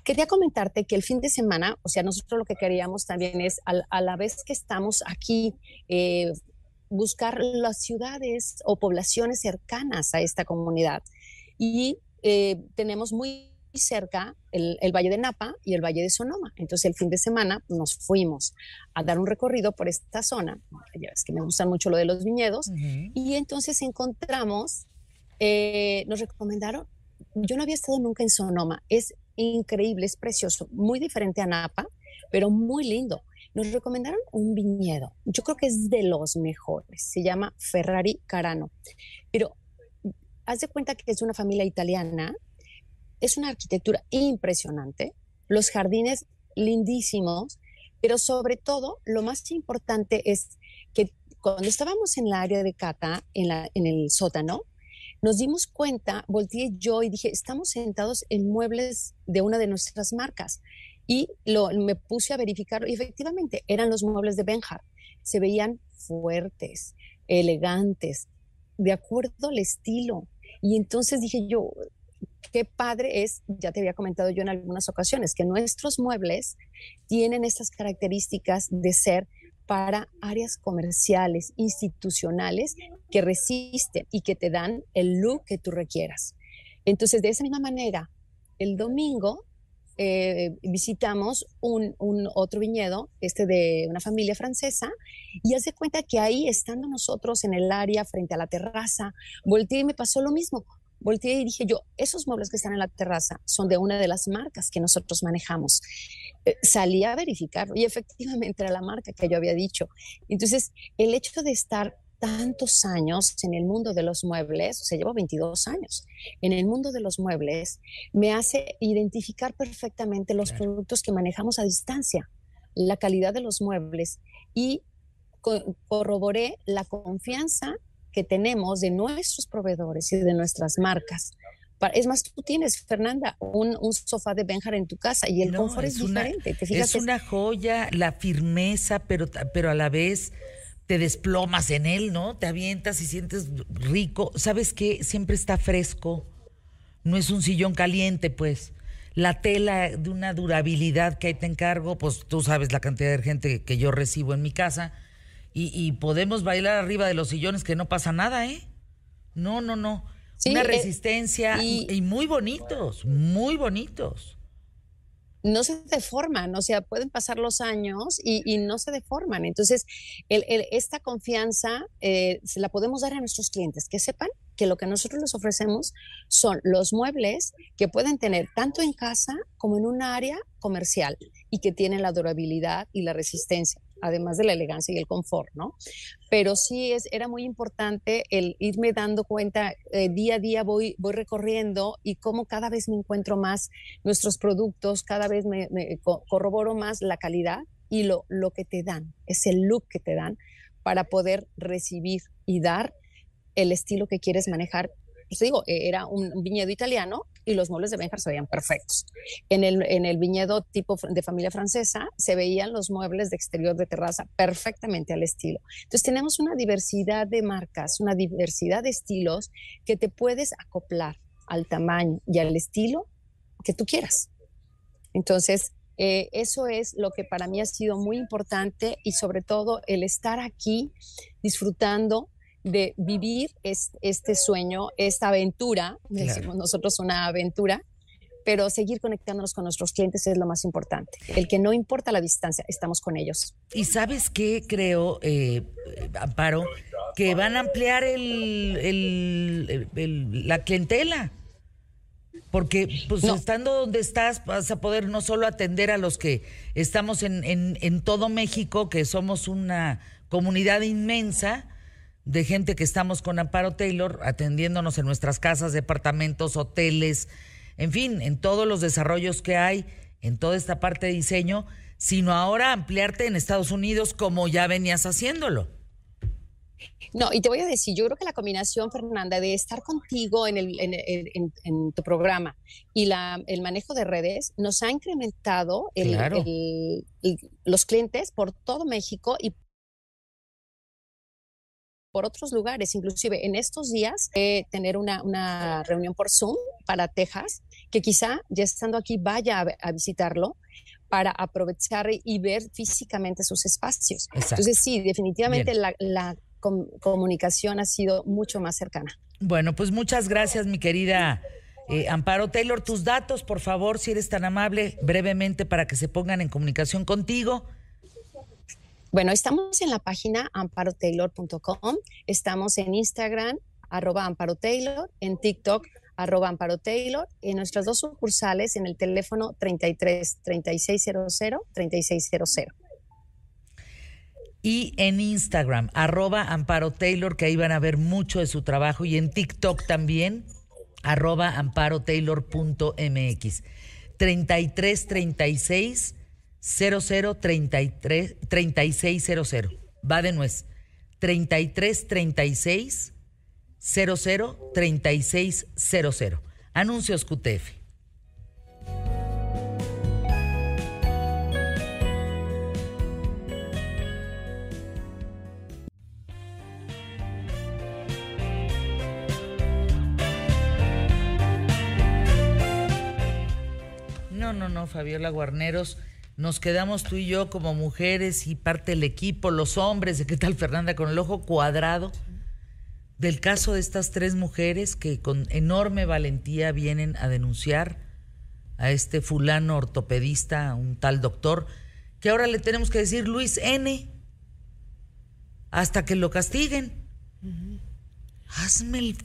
Quería comentarte que el fin de semana, o sea, nosotros lo que queríamos también es, a, la vez que estamos aquí, eh, buscar las ciudades o poblaciones cercanas a esta comunidad. Y eh, tenemos muy cerca el, Valle de Napa y el Valle de Sonoma. Entonces el fin de semana nos fuimos a dar un recorrido por esta zona. Ya ves que me gusta mucho lo de los viñedos. Y entonces encontramos, eh, nos recomendaron, yo no había estado nunca en Sonoma, es increíble, es precioso, muy diferente a Napa, pero muy lindo. Nos recomendaron un viñedo, yo creo que es de los mejores, se llama Ferrari Carano, pero haz de cuenta que es una familia italiana es una arquitectura impresionante, los jardines lindísimos, pero sobre todo lo más importante es que cuando estábamos en la área de Cata, en, el sótano, nos dimos cuenta, volteé yo y dije, estamos sentados en muebles de una de nuestras marcas. Y lo, me puse a verificar y efectivamente eran los muebles de Benjar. Se veían fuertes, elegantes, de acuerdo al estilo. Y entonces dije yo, qué padre es, ya te había comentado yo en algunas ocasiones, que nuestros muebles tienen estas características de ser para áreas comerciales, institucionales, que resisten y que te dan el look que tú requieras. Entonces, de esa misma manera, el domingo eh, visitamos un, otro viñedo, este de una familia francesa, y hace cuenta que ahí, estando nosotros en el área frente a la terraza, volteé y me pasó lo mismo volteé y dije yo, esos muebles que están en la terraza son de una de las marcas que nosotros manejamos. Eh, salí a verificarlo y efectivamente era la marca que yo había dicho. Entonces, el hecho de estar tantos años en el mundo de los muebles, o sea, llevo 22 años en el mundo de los muebles, me hace identificar perfectamente los productos que manejamos a distancia, la calidad de los muebles y corroboré la confianza que tenemos de nuestros proveedores y de nuestras marcas. Es más, tú tienes, Fernanda, un, sofá de Benjar en tu casa y el confort es, diferente. es una joya, la firmeza, pero, pero a la vez te desplomas en él, ¿no? Te avientas y sientes rico. ¿Sabes qué? Siempre está fresco. No es un sillón caliente, pues. La tela de una durabilidad que ahí te encargo, pues tú sabes la cantidad de gente que yo recibo en mi casa y, podemos bailar arriba de los sillones que no pasa nada, ¿eh? No, no, no. Una eh, resistencia y muy bonitos, muy bonitos no se deforman, o sea, pueden pasar los años y, no se deforman. Entonces, esta confianza eh, se la podemos dar a nuestros clientes, que sepan que lo que nosotros les ofrecemos son los muebles que pueden tener tanto en casa como en un área comercial y que tienen la durabilidad y la resistencia además de la elegancia y el confort, ¿no? Pero sí es, era muy importante el irme dando cuenta, eh, día a día voy, voy recorriendo y cómo cada vez me encuentro más nuestros productos, cada vez me, corroboro más la calidad y lo, lo que te dan, es el look que te dan para poder recibir y dar el estilo que quieres manejar pues digo, e, era un viñedo italiano y los muebles de Benjar se veían perfectos. En el, en el viñedo tipo de familia francesa se veían los muebles de exterior de terraza perfectamente al estilo. Entonces tenemos una diversidad de marcas, una diversidad de estilos que te puedes acoplar al tamaño y al estilo que tú quieras. Entonces, eh, eso es lo que para mí ha sido muy importante y sobre todo el estar aquí disfrutando de vivir este sueño, esta aventura, decimos nosotros una aventura, pero seguir conectándonos con nuestros clientes es lo más importante. El que no importa la distancia, estamos con ellos. Y sabes qué creo, eh, Amparo, que van a ampliar el, la clientela. Porque pues estando donde estás vas a poder no solo atender a los que estamos en, en, en todo México, que somos una comunidad inmensa, de gente que estamos con Amparo Taylor atendiéndonos en nuestras casas, departamentos, hoteles, en fin, en todos los desarrollos que hay, en toda esta parte de diseño, sino ahora ampliarte en Estados Unidos como ya venías haciéndolo. No, y te voy a decir, yo creo que la combinación, Fernanda, de estar contigo en, el, en, tu programa y la, el manejo de redes nos ha incrementado los clientes por todo México y por otros lugares, inclusive en estos días, eh, tener una, una, reunión por Zoom para Texas, que quizá ya estando aquí vaya a, visitarlo para aprovechar y ver físicamente sus espacios. Entonces sí, definitivamente la, comunicación ha sido mucho más cercana. Bueno, pues muchas gracias, mi querida eh, Amparo Taylor. Tus datos, por favor, si eres tan amable, brevemente para que se pongan en comunicación contigo. Bueno, estamos en la página amparotaylor.com, estamos en Instagram, arroba amparotaylor, en TikTok, arroba amparotaylor, en nuestras dos sucursales en el teléfono 33 3600 3600. Y en Instagram, arroba Amparo Taylor, que ahí van a ver mucho de su trabajo, y en TikTok también, arroba amparotaylor.mx. 33 36 0033 3600. Va de nuez. 3336 00 3600. Anuncios QTF. No, no, no, Fabiola Guarneros nos quedamos tú y yo como mujeres y parte del equipo, los hombres, de qué tal Fernanda, con el ojo cuadrado del caso de estas tres mujeres que con enorme valentía vienen a denunciar a este fulano ortopedista, un tal doctor, que ahora le tenemos que decir Luis N. hasta que lo castiguen. Hazme el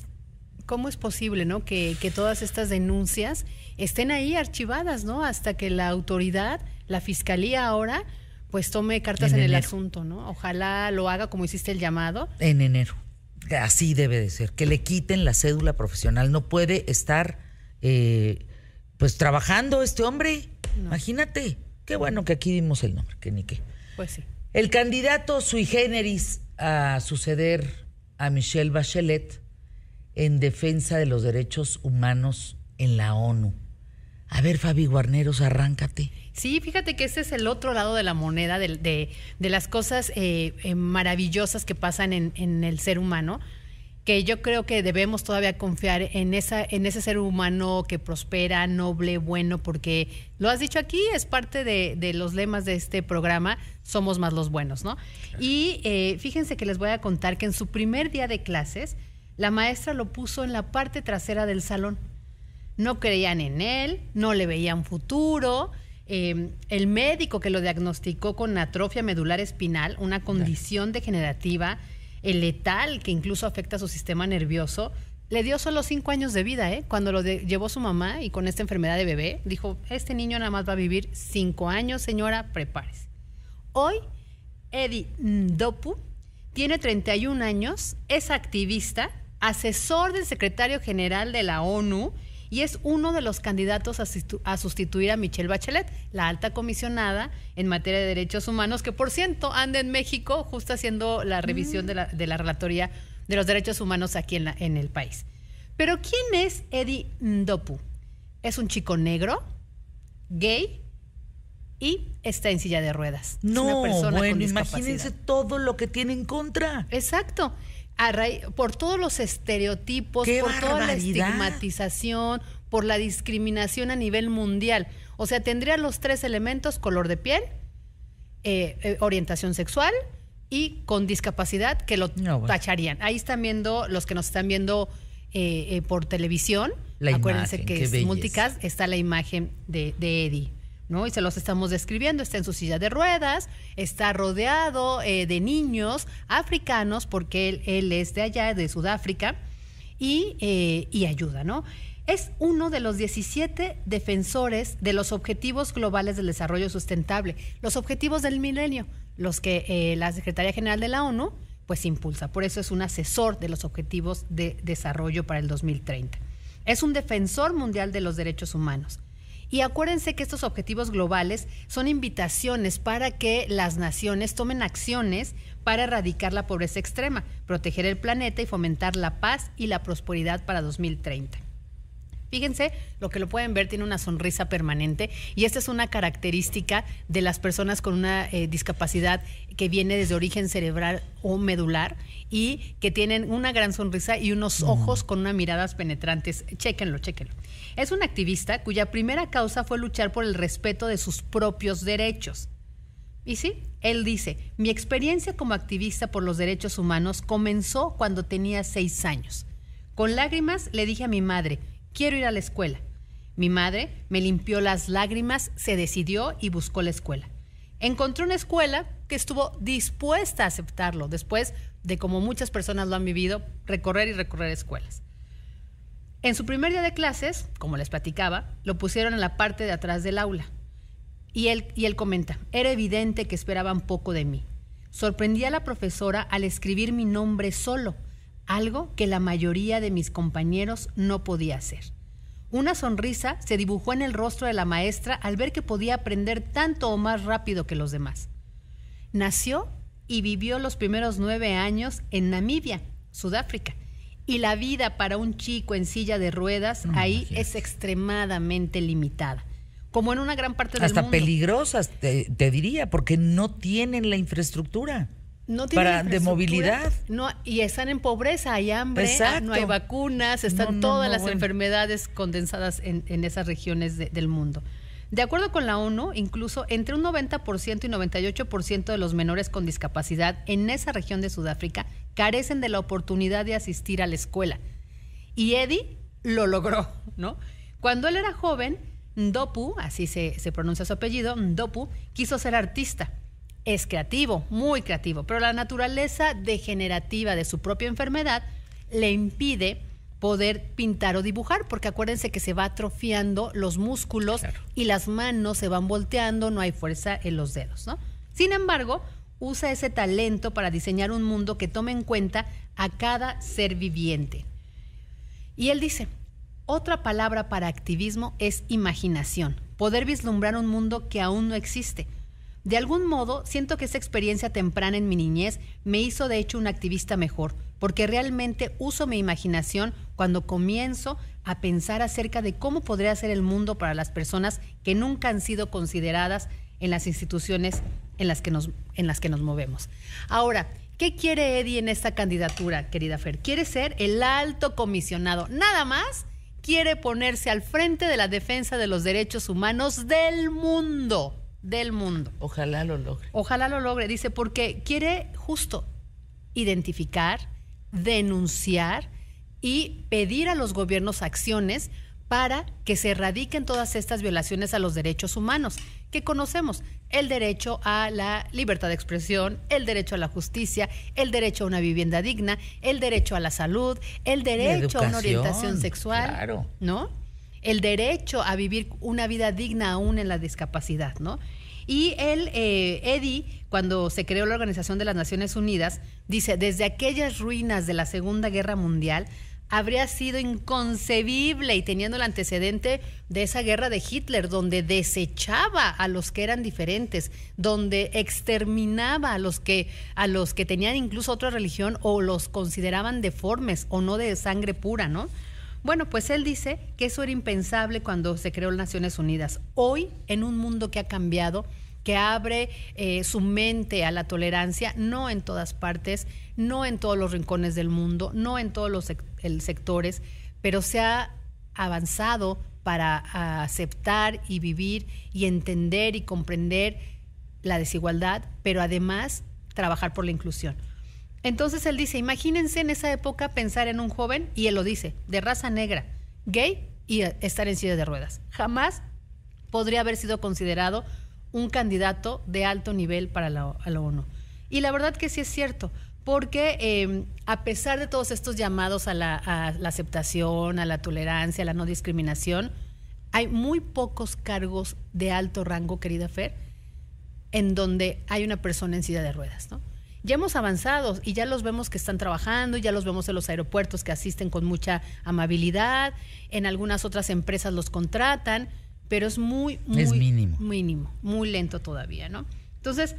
¿Cómo es posible, no? Que, que, todas estas denuncias estén ahí archivadas, ¿no? Hasta que la autoridad la fiscalía ahora pues tome cartas en, el asunto, ¿no? Ojalá lo haga como hiciste el llamado. En enero. Así debe de ser, que le quiten la cédula profesional. No puede estar eh, pues trabajando este hombre. Imagínate. Qué bueno que aquí dimos el nombre, que ni qué. Pues sí. El candidato sui generis a suceder a Michelle Bachelet en defensa de los derechos humanos en la ONU. A ver, Fabi Guarneros, arráncate. Sí, fíjate que ese es el otro lado de la moneda, de, de, las cosas eh, eh, maravillosas que pasan en, en, el ser humano, que yo creo que debemos todavía confiar en, esa, en ese ser humano que prospera, noble, bueno, porque lo has dicho aquí, es parte de, de los lemas de este programa, somos más los buenos, ¿no? Y eh, fíjense que les voy a contar que en su primer día de clases, La maestra lo puso en la parte trasera del salón. No creían en él, no le veían futuro. Eh, el médico que lo diagnosticó con atrofia medular espinal, una condición degenerativa, el letal que incluso afecta a su sistema nervioso, le dio solo cinco años de vida, ¿eh? Cuando lo llevó su mamá y con esta enfermedad de bebé, dijo, este niño nada más va a vivir cinco años, señora, prepárese. Hoy, Eddie Ndopu tiene 31 años, es activista, asesor del secretario general de la ONU y es uno de los candidatos a, sustituir a Michelle Bachelet, la alta comisionada en materia de derechos humanos, que por cierto anda en México justo haciendo la revisión de, la, de la relatoría de los derechos humanos aquí en, la, en el país. Pero ¿quién es Eddie Ndopu? Es un chico negro, gay y está en silla de ruedas. No, bueno, imagínense todo lo que tiene en contra. Exacto. Por todos los estereotipos, por toda la estigmatización, por la discriminación a nivel mundial. O sea, tendría los tres elementos, color de piel, eh, eh, orientación sexual y con discapacidad que lo tacharían. Ahí están viendo, los que nos están viendo eh, eh, por televisión, acuérdense que es multicast, está la imagen de, Eddie. ¿No? Y se los estamos describiendo, está en su silla de ruedas, está rodeado eh, de niños africanos, porque él, es de allá, de Sudáfrica, y, y ayuda, ¿no? Es uno de los 17 defensores de los Objetivos Globales del Desarrollo Sustentable, los Objetivos del Milenio, los que eh, la Secretaría General de la ONU pues impulsa. Por eso es un asesor de los Objetivos de Desarrollo para el 2030. Es un defensor mundial de los derechos humanos. Y acuérdense que estos objetivos globales son invitaciones para que las naciones tomen acciones para erradicar la pobreza extrema, proteger el planeta y fomentar la paz y la prosperidad para 2030. Fíjense, lo que lo pueden ver tiene una sonrisa permanente y esta es una característica de las personas con una eh, discapacidad que viene desde origen cerebral o medular y que tienen una gran sonrisa y unos ojos con unas miradas penetrantes. Chéquenlo, chéquenlo. Es un activista cuya primera causa fue luchar por el respeto de sus propios derechos. Y sí, él dice, mi experiencia como activista por los derechos humanos comenzó cuando tenía seis años. Con lágrimas le dije a mi madre, quiero ir a la escuela. Mi madre me limpió las lágrimas, se decidió y buscó la escuela. Encontró una escuela que estuvo dispuesta a aceptarlo después de, como muchas personas lo han vivido, recorrer y recorrer escuelas. En su primer día de clases, como les platicaba, lo pusieron en la parte de atrás del aula. Y él, y él comenta, era evidente que esperaban poco de mí. Sorprendí a la profesora al escribir mi nombre solo algo que la mayoría de mis compañeros no podía hacer. Una sonrisa se dibujó en el rostro de la maestra al ver que podía aprender tanto o más rápido que los demás. Nació y vivió los primeros nueve años en Namibia, Sudáfrica. Y la vida para un chico en silla de ruedas ahí es extremadamente limitada como en una gran parte del mundo. Hasta peligrosas, te, diría, porque no tienen la infraestructura no para de movilidad. No, y están en pobreza, hay hambre, no hay vacunas, están todas las enfermedades condensadas en, esas regiones del mundo. De acuerdo con la ONU, incluso entre un 90% y 98% de los menores con discapacidad en esa región de Sudáfrica carecen de la oportunidad de asistir a la escuela. Y Eddie lo logró, ¿no? Cuando él era joven, Ndopu, así se, se pronuncia su apellido, Ndopu, quiso ser artista es creativo, muy creativo, pero la naturaleza degenerativa de su propia enfermedad le impide poder pintar o dibujar, porque acuérdense que se va atrofiando los músculos y las manos se van volteando, no hay fuerza en los dedos, ¿no? Sin embargo, usa ese talento para diseñar un mundo que tome en cuenta a cada ser viviente. Y él dice, otra palabra para activismo es imaginación, poder vislumbrar un mundo que aún no existe de algún modo, siento que esa experiencia temprana en mi niñez me hizo de hecho un activista mejor, porque realmente uso mi imaginación cuando comienzo a pensar acerca de cómo podría ser el mundo para las personas que nunca han sido consideradas en las instituciones en las que nos, en las que nos movemos. Ahora, ¿qué quiere Eddie en esta candidatura, querida Fer? Quiere ser el alto comisionado, nada más quiere ponerse al frente de la defensa de los derechos humanos del mundo del mundo. Ojalá lo logre. Ojalá lo logre, dice, porque quiere justo identificar, denunciar, y pedir a los gobiernos acciones para que se erradiquen todas estas violaciones a los derechos humanos que conocemos. El derecho a la libertad de expresión, el derecho a la justicia, el derecho a una vivienda digna, el derecho a la salud, el derecho a una orientación sexual, ¿no? El derecho a vivir una vida digna aún en la discapacidad, ¿no? Y el eh, Eddie, cuando se creó la Organización de las Naciones Unidas, dice, desde aquellas ruinas de la Segunda Guerra Mundial, habría sido inconcebible y teniendo el antecedente de esa guerra de Hitler, donde desechaba a los que eran diferentes, donde exterminaba a los que, a los que tenían incluso otra religión o los consideraban deformes o no de sangre pura, ¿no? Bueno, pues él dice que eso era impensable cuando se creó las Naciones Unidas. Hoy, en un mundo que ha cambiado, que abre eh, su mente a la tolerancia, no en todas partes, no en todos los rincones del mundo, no en todos los sectores, pero se ha avanzado para aceptar y vivir y entender y comprender la desigualdad, pero además trabajar por la inclusión. Entonces él dice, imagínense en esa época pensar en un joven, y él lo dice, de raza negra, gay y estar en silla de ruedas. Jamás podría haber sido considerado un candidato de alto nivel para la, ONU. Y la verdad que sí es cierto, porque em, a pesar de todos estos llamados a la, aceptación, a la tolerancia, a la no discriminación, hay muy pocos cargos de alto rango, querida Fer, en donde hay una persona en silla de ruedas, ¿no? Ya hemos avanzado y ya los vemos que están trabajando, ya los vemos en los aeropuertos que asisten con mucha amabilidad, en algunas otras empresas los contratan, pero es muy, muy mínimo. mínimo, muy lento todavía, ¿no? Entonces,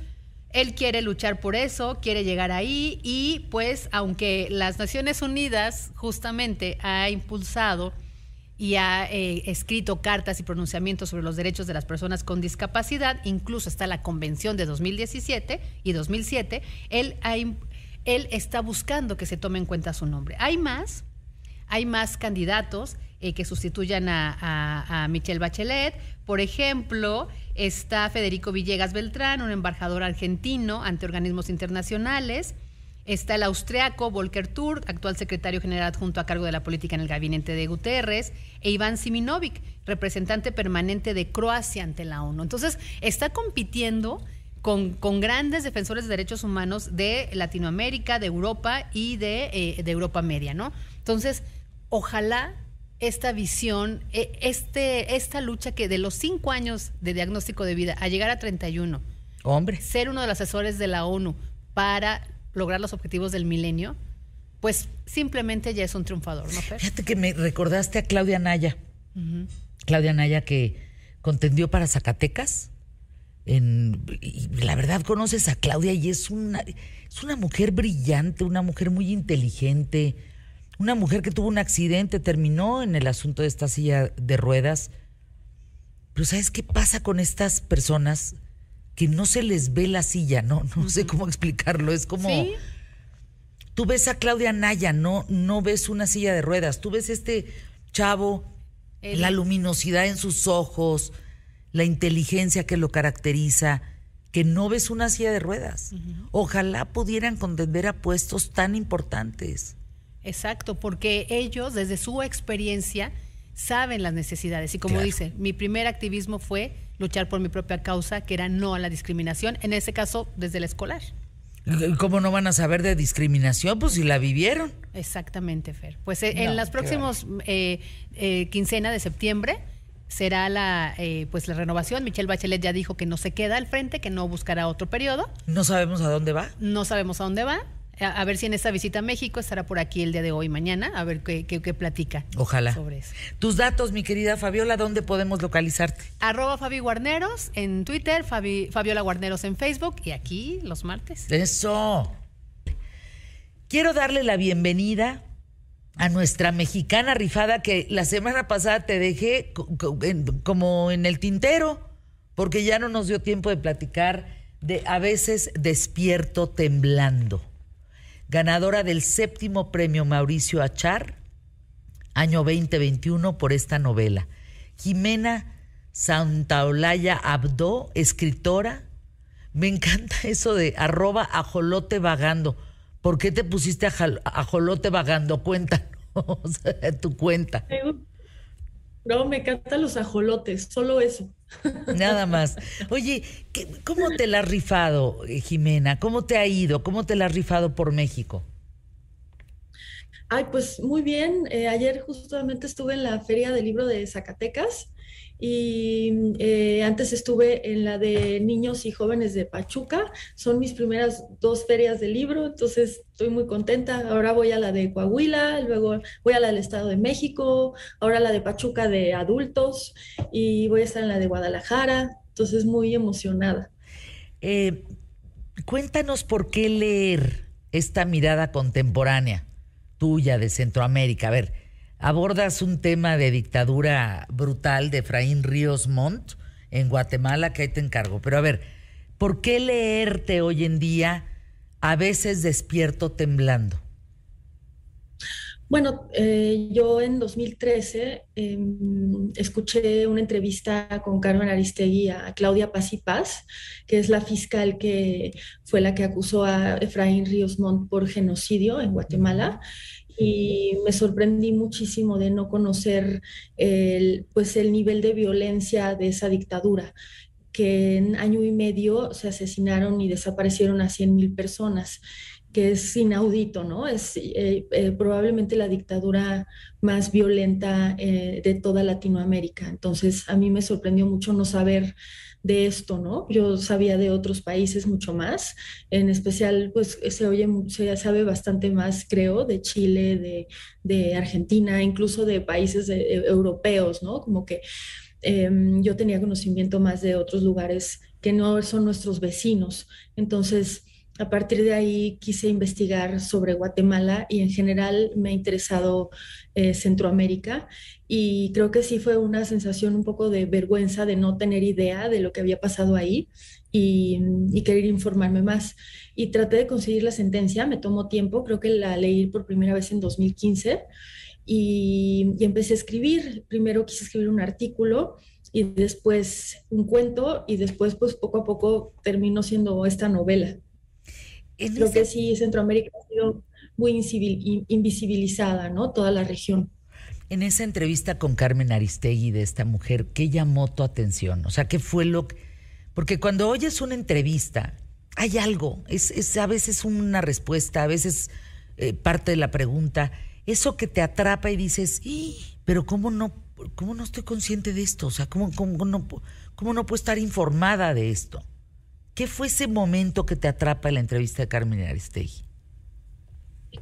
él quiere luchar por eso, quiere llegar ahí y pues aunque las Naciones Unidas justamente ha impulsado y ha eh, escrito cartas y pronunciamientos sobre los derechos de las personas con discapacidad, incluso está la Convención de 2017 y 2007, él, él está buscando que se tome en cuenta su nombre. Hay más, hay más candidatos eh, que sustituyan a, Michelle Bachelet. Por ejemplo, está Federico Villegas Beltrán, un embajador argentino ante organismos internacionales. Está el austriaco Volker Turk, actual secretario general adjunto a cargo de la política en el gabinete de Guterres, e Iván Siminovic, representante permanente de Croacia ante la ONU. Entonces, está compitiendo con, grandes defensores de derechos humanos de Latinoamérica, de Europa y de, eh, de Europa Media, ¿no? Entonces, ojalá esta visión, e, este, esta lucha que de los cinco años de diagnóstico de vida a llegar a 31, hombre, ser uno de los asesores de la ONU para lograr los objetivos del milenio, pues simplemente ya es un triunfador, ¿no? Fíjate que me recordaste a Claudia Naya. Claudia Naya que contendió para Zacatecas. En, y la verdad conoces a Claudia y es una, es una mujer brillante, una mujer muy inteligente, una mujer que tuvo un accidente, terminó en el asunto de esta silla de ruedas. Pero ¿sabes qué pasa con estas personas? Que no se les ve la silla, no, no sé cómo explicarlo. Es como. Tú ves a Claudia Naya, no, no ves una silla de ruedas. Tú ves este chavo, la luminosidad en sus ojos, la inteligencia que lo caracteriza, que no ves una silla de ruedas. Ojalá pudieran contender a puestos tan importantes. Exacto, porque ellos desde su experiencia saben las necesidades. Y como dice, mi primer activismo fue luchar por mi propia causa, que era no a la discriminación, en ese caso desde el escolar. ¿Cómo no van a saber de discriminación? Pues si la vivieron. Exactamente, Fer. Pues eh, en las próximas eh, eh, quincena de septiembre será la pues la renovación. Michelle Bachelet ya dijo que no se queda al frente, que no buscará otro periodo. No sabemos a dónde va. No sabemos a dónde va a, ver si en esta visita a México estará por aquí el día de hoy, mañana, a ver qué, qué, platica. Ojalá. Sobre eso. Tus datos, mi querida Fabiola, ¿dónde podemos localizarte? Arroba Fabi Guarneros en Twitter, Fabiola Guarneros en Facebook y aquí los martes. Eso. Quiero darle la bienvenida a nuestra mexicana rifada que la semana pasada te dejé como en el tintero, porque ya no nos dio tiempo de platicar de a veces despierto temblando ganadora del séptimo premio Mauricio Achar, año 2021, por esta novela. Jimena Santaolalla Abdo, escritora. Me encanta *laughs* eso de arroba ajolote vagando. ¿Por qué te pusiste ajolote vagando? Cuéntanos. *laughs* tu cuenta. No, me encantan los ajolotes, solo eso. Nada más. Oye, ¿cómo te la has rifado, Jimena? ¿Cómo te ha ido? ¿Cómo te la has rifado por México? Ay, pues muy bien. Eh, ayer justamente estuve en la Feria del Libro de Zacatecas y eh, antes estuve en la de niños y jóvenes de Pachuca. Son mis primeras dos ferias de libro, entonces estoy muy contenta. Ahora voy a la de Coahuila, luego voy a la del Estado de México, ahora la de Pachuca de adultos y voy a estar en la de Guadalajara, entonces muy emocionada. Eh, cuéntanos por qué leer esta mirada contemporánea tuya de Centroamérica. A ver, abordas un tema de dictadura brutal de Efraín Ríos Montt en Guatemala, que ahí te encargo. Pero a ver, ¿por qué leerte hoy en día a veces despierto temblando? Bueno, eh, yo en 2013 em, escuché una entrevista con Carmen Aristegui a Claudia Paz y Paz, que es la fiscal que fue la que acusó a Efraín Ríos Montt por genocidio en Guatemala y me sorprendí muchísimo de no conocer el, pues el nivel de violencia de esa dictadura que en año y medio se asesinaron y desaparecieron a 100 mil personas que es inaudito, ¿no? Es eh, eh, probablemente la dictadura más violenta eh, de toda Latinoamérica. Entonces, a mí me sorprendió mucho no saber de esto, ¿no? Yo sabía de otros países mucho más, en especial, pues se oye, se sabe bastante más, creo, de Chile, de, Argentina, incluso de países europeos, ¿no? Como que em, yo tenía conocimiento más de otros lugares que no son nuestros vecinos. Entonces, a partir de ahí quise investigar sobre Guatemala y en general me ha interesado eh, Centroamérica y creo que sí fue una sensación un poco de vergüenza de no tener idea de lo que había pasado ahí y, querer informarme más. Y traté de conseguir la sentencia, me tomó tiempo, creo que la leí por primera vez en 2015 y, y empecé a escribir. Primero quise escribir un artículo y después un cuento y después pues poco a poco terminó siendo esta novela. Creo que sí, Centroamérica ha sido muy invisibilizada, ¿no? Toda la región. En esa entrevista con Carmen Aristegui de esta mujer, ¿qué llamó tu atención? O sea, ¿qué fue lo que... Porque cuando oyes una entrevista, hay algo, es, a veces una respuesta, a veces eh, parte de la pregunta, eso que te atrapa y dices, pero ¿cómo no, cómo no estoy consciente de esto? O sea, ¿cómo, cómo, no, ¿cómo no puedo estar informada de esto? ¿Qué fue ese momento que te atrapa en la entrevista de Carmen Aristegui?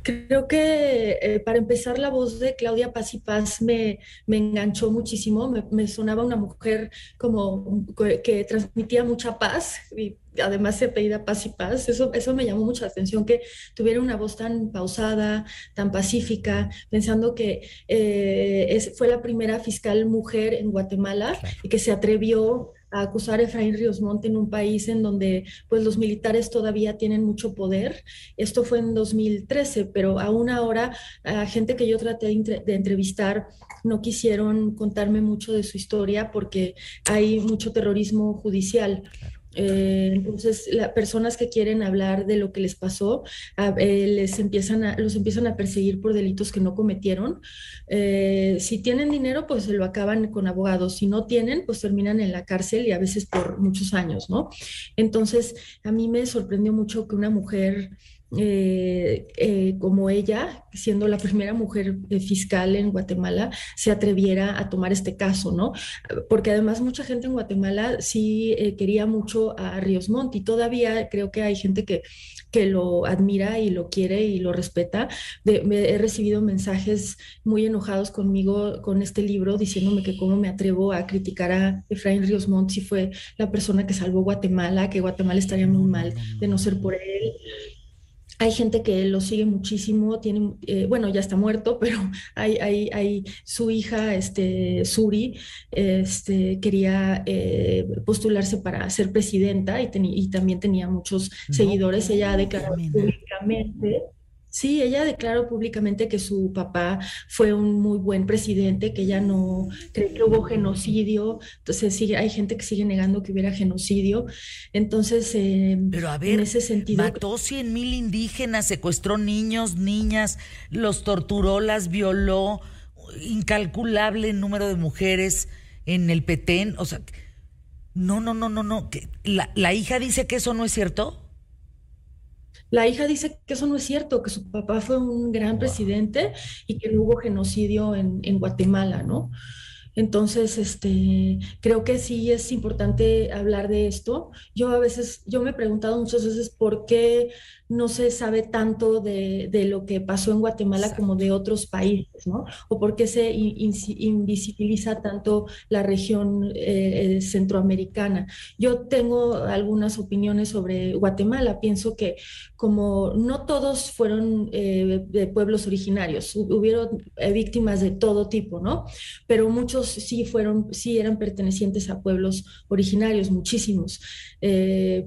Creo que eh, para empezar la voz de Claudia Paz y Paz me, me enganchó muchísimo, me, sonaba una mujer como que transmitía mucha paz y además se pedía paz y paz, eso, eso me llamó mucha atención, que tuviera una voz tan pausada, tan pacífica, pensando que eh, es, fue la primera fiscal mujer en Guatemala y que se atrevió a acusar a Efraín Ríos Monte en un país en donde pues los militares todavía tienen mucho poder. Esto fue en 2013, pero aún ahora a gente que yo traté de entrevistar no quisieron contarme mucho de su historia porque hay mucho terrorismo judicial. Eh, entonces, las personas que quieren hablar de lo que les pasó, eh, les empiezan a, los empiezan a perseguir por delitos que no cometieron. Eh, si tienen dinero, pues se lo acaban con abogados. Si no tienen, pues terminan en la cárcel y a veces por muchos años, ¿no? Entonces, a mí me sorprendió mucho que una mujer eh, eh, como ella, siendo la primera mujer fiscal en Guatemala, se atreviera a tomar este caso, ¿no? Porque además mucha gente en Guatemala sí eh, quería mucho a Ríos Montt y todavía creo que hay gente que, que lo admira y lo quiere y lo respeta. he recibido mensajes muy enojados conmigo con este libro diciéndome que cómo me atrevo a criticar a Efraín Ríos Montt si fue la persona que salvó Guatemala, que Guatemala estaría muy mal de no ser por él. Hay gente que lo sigue muchísimo, tiene, eh, bueno, ya está muerto, *laughs* pero hay, hay, hay su hija, este, Suri, este, quería eh, postularse para ser presidenta y, y también tenía muchos seguidores. Ella ha declarado públicamente Sí, ella declaró públicamente que su papá fue un muy buen presidente, que ella no cree que hubo genocidio. Entonces, sigue, hay gente que sigue negando que hubiera genocidio. Entonces, eh, Pero a ver, en ese sentido. Mató 100 mil indígenas, secuestró niños, niñas, los torturó, las violó, incalculable número de mujeres en el Petén. O sea, no, no, no, no, no. La, la hija dice que eso no es cierto. La hija dice que eso no es cierto, que su papá fue un gran presidente y que no hubo genocidio en, en Guatemala, ¿no? Entonces, este, creo que sí es importante hablar de esto. Yo a veces, yo me he preguntado muchas veces por qué no se sabe tanto de, lo que pasó en Guatemala como de otros países, ¿no? O por qué se invisibiliza tanto la región eh, eh, centroamericana. Yo tengo algunas opiniones sobre Guatemala. Pienso que como no todos fueron eh, de pueblos originarios, hubieron víctimas de todo tipo, ¿no? Pero muchos sí fueron, sí eran pertenecientes a pueblos originarios, muchísimos.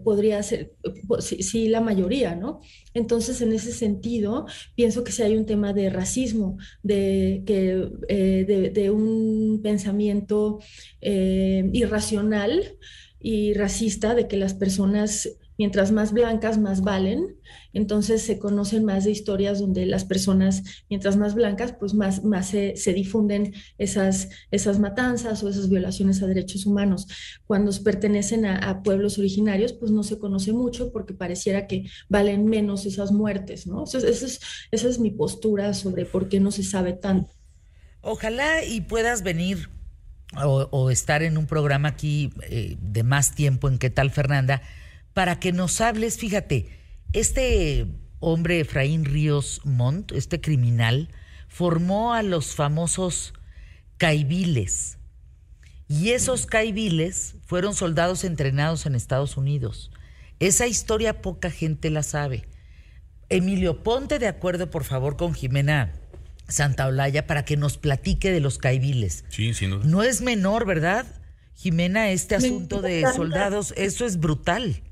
Podría ser, sí, la mayoría, ¿no? Entonces, en ese sentido, pienso que si hay un tema de racismo, de, que, eh, de, un pensamiento eh, irracional y racista de que las personas mientras más blancas, más valen. Entonces se conocen más de historias donde las personas, mientras más blancas, pues más, más se, difunden esas, esas matanzas o esas violaciones a derechos humanos. Cuando pertenecen a, pueblos originarios, pues no se conoce mucho porque pareciera que valen menos esas muertes, ¿no? esa, es, esa es mi postura sobre por qué no se sabe tanto. Ojalá y puedas venir o, estar en un programa aquí eh, de más tiempo en qué tal, Fernanda, para que nos hables, fíjate, este hombre Efraín Ríos Montt, este criminal, formó a los famosos caibiles. Y esos caibiles fueron soldados entrenados en Estados Unidos. Esa historia poca gente la sabe. Emilio, ponte de acuerdo, por favor, con Jimena Santaolalla para que nos platique de los caibiles. Sí, sin duda. No es menor, ¿verdad? Jimena, este asunto de soldados, eso es brutal.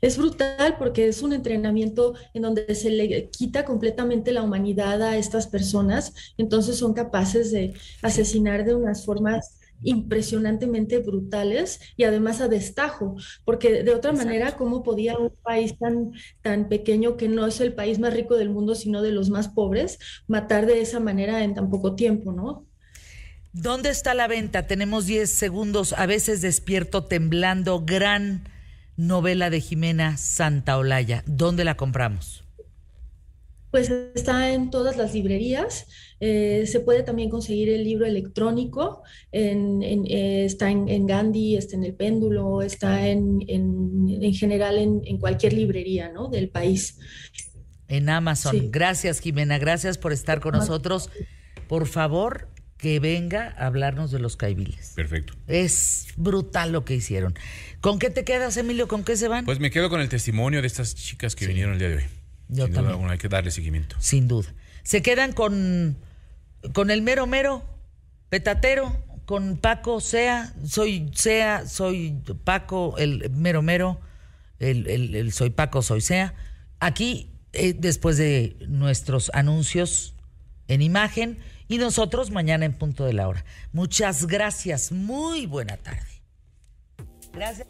Es brutal porque es un entrenamiento en donde se le quita completamente la humanidad a estas personas, entonces son capaces de asesinar de unas formas impresionantemente brutales y además a destajo, porque de otra manera, ¿cómo podía un país tan, tan pequeño que no es el país más rico del mundo, sino de los más pobres, matar de esa manera en tan poco tiempo, ¿no? ¿Dónde está la venta? Tenemos 10 segundos, a veces despierto temblando, gran novela de Jimena Santaolalla. ¿Dónde la compramos? Pues está en todas las librerías. Eh, se puede también conseguir el libro electrónico. Eh, está en, Gandhi, está en El Péndulo, está en, general en, cualquier librería ¿no? del país. En Amazon. Gracias, Jimena. Gracias por estar con nosotros. Por favor, que venga a hablarnos de los caibiles. Perfecto. Es brutal lo que hicieron. ¿Con qué te quedas, Emilio? ¿Con qué se van? Pues me quedo con el testimonio de estas chicas que vinieron el día de hoy. Yo Sin también. Duda, hay que darle seguimiento. Sin duda. Se quedan con, con el mero mero, petatero, con Paco Sea, soy Sea, soy Paco, el mero mero, el, soy Paco, soy Sea. Aquí, eh, después de nuestros anuncios en imagen, y nosotros mañana en punto de la hora. Muchas gracias, muy buena tarde. Gracias.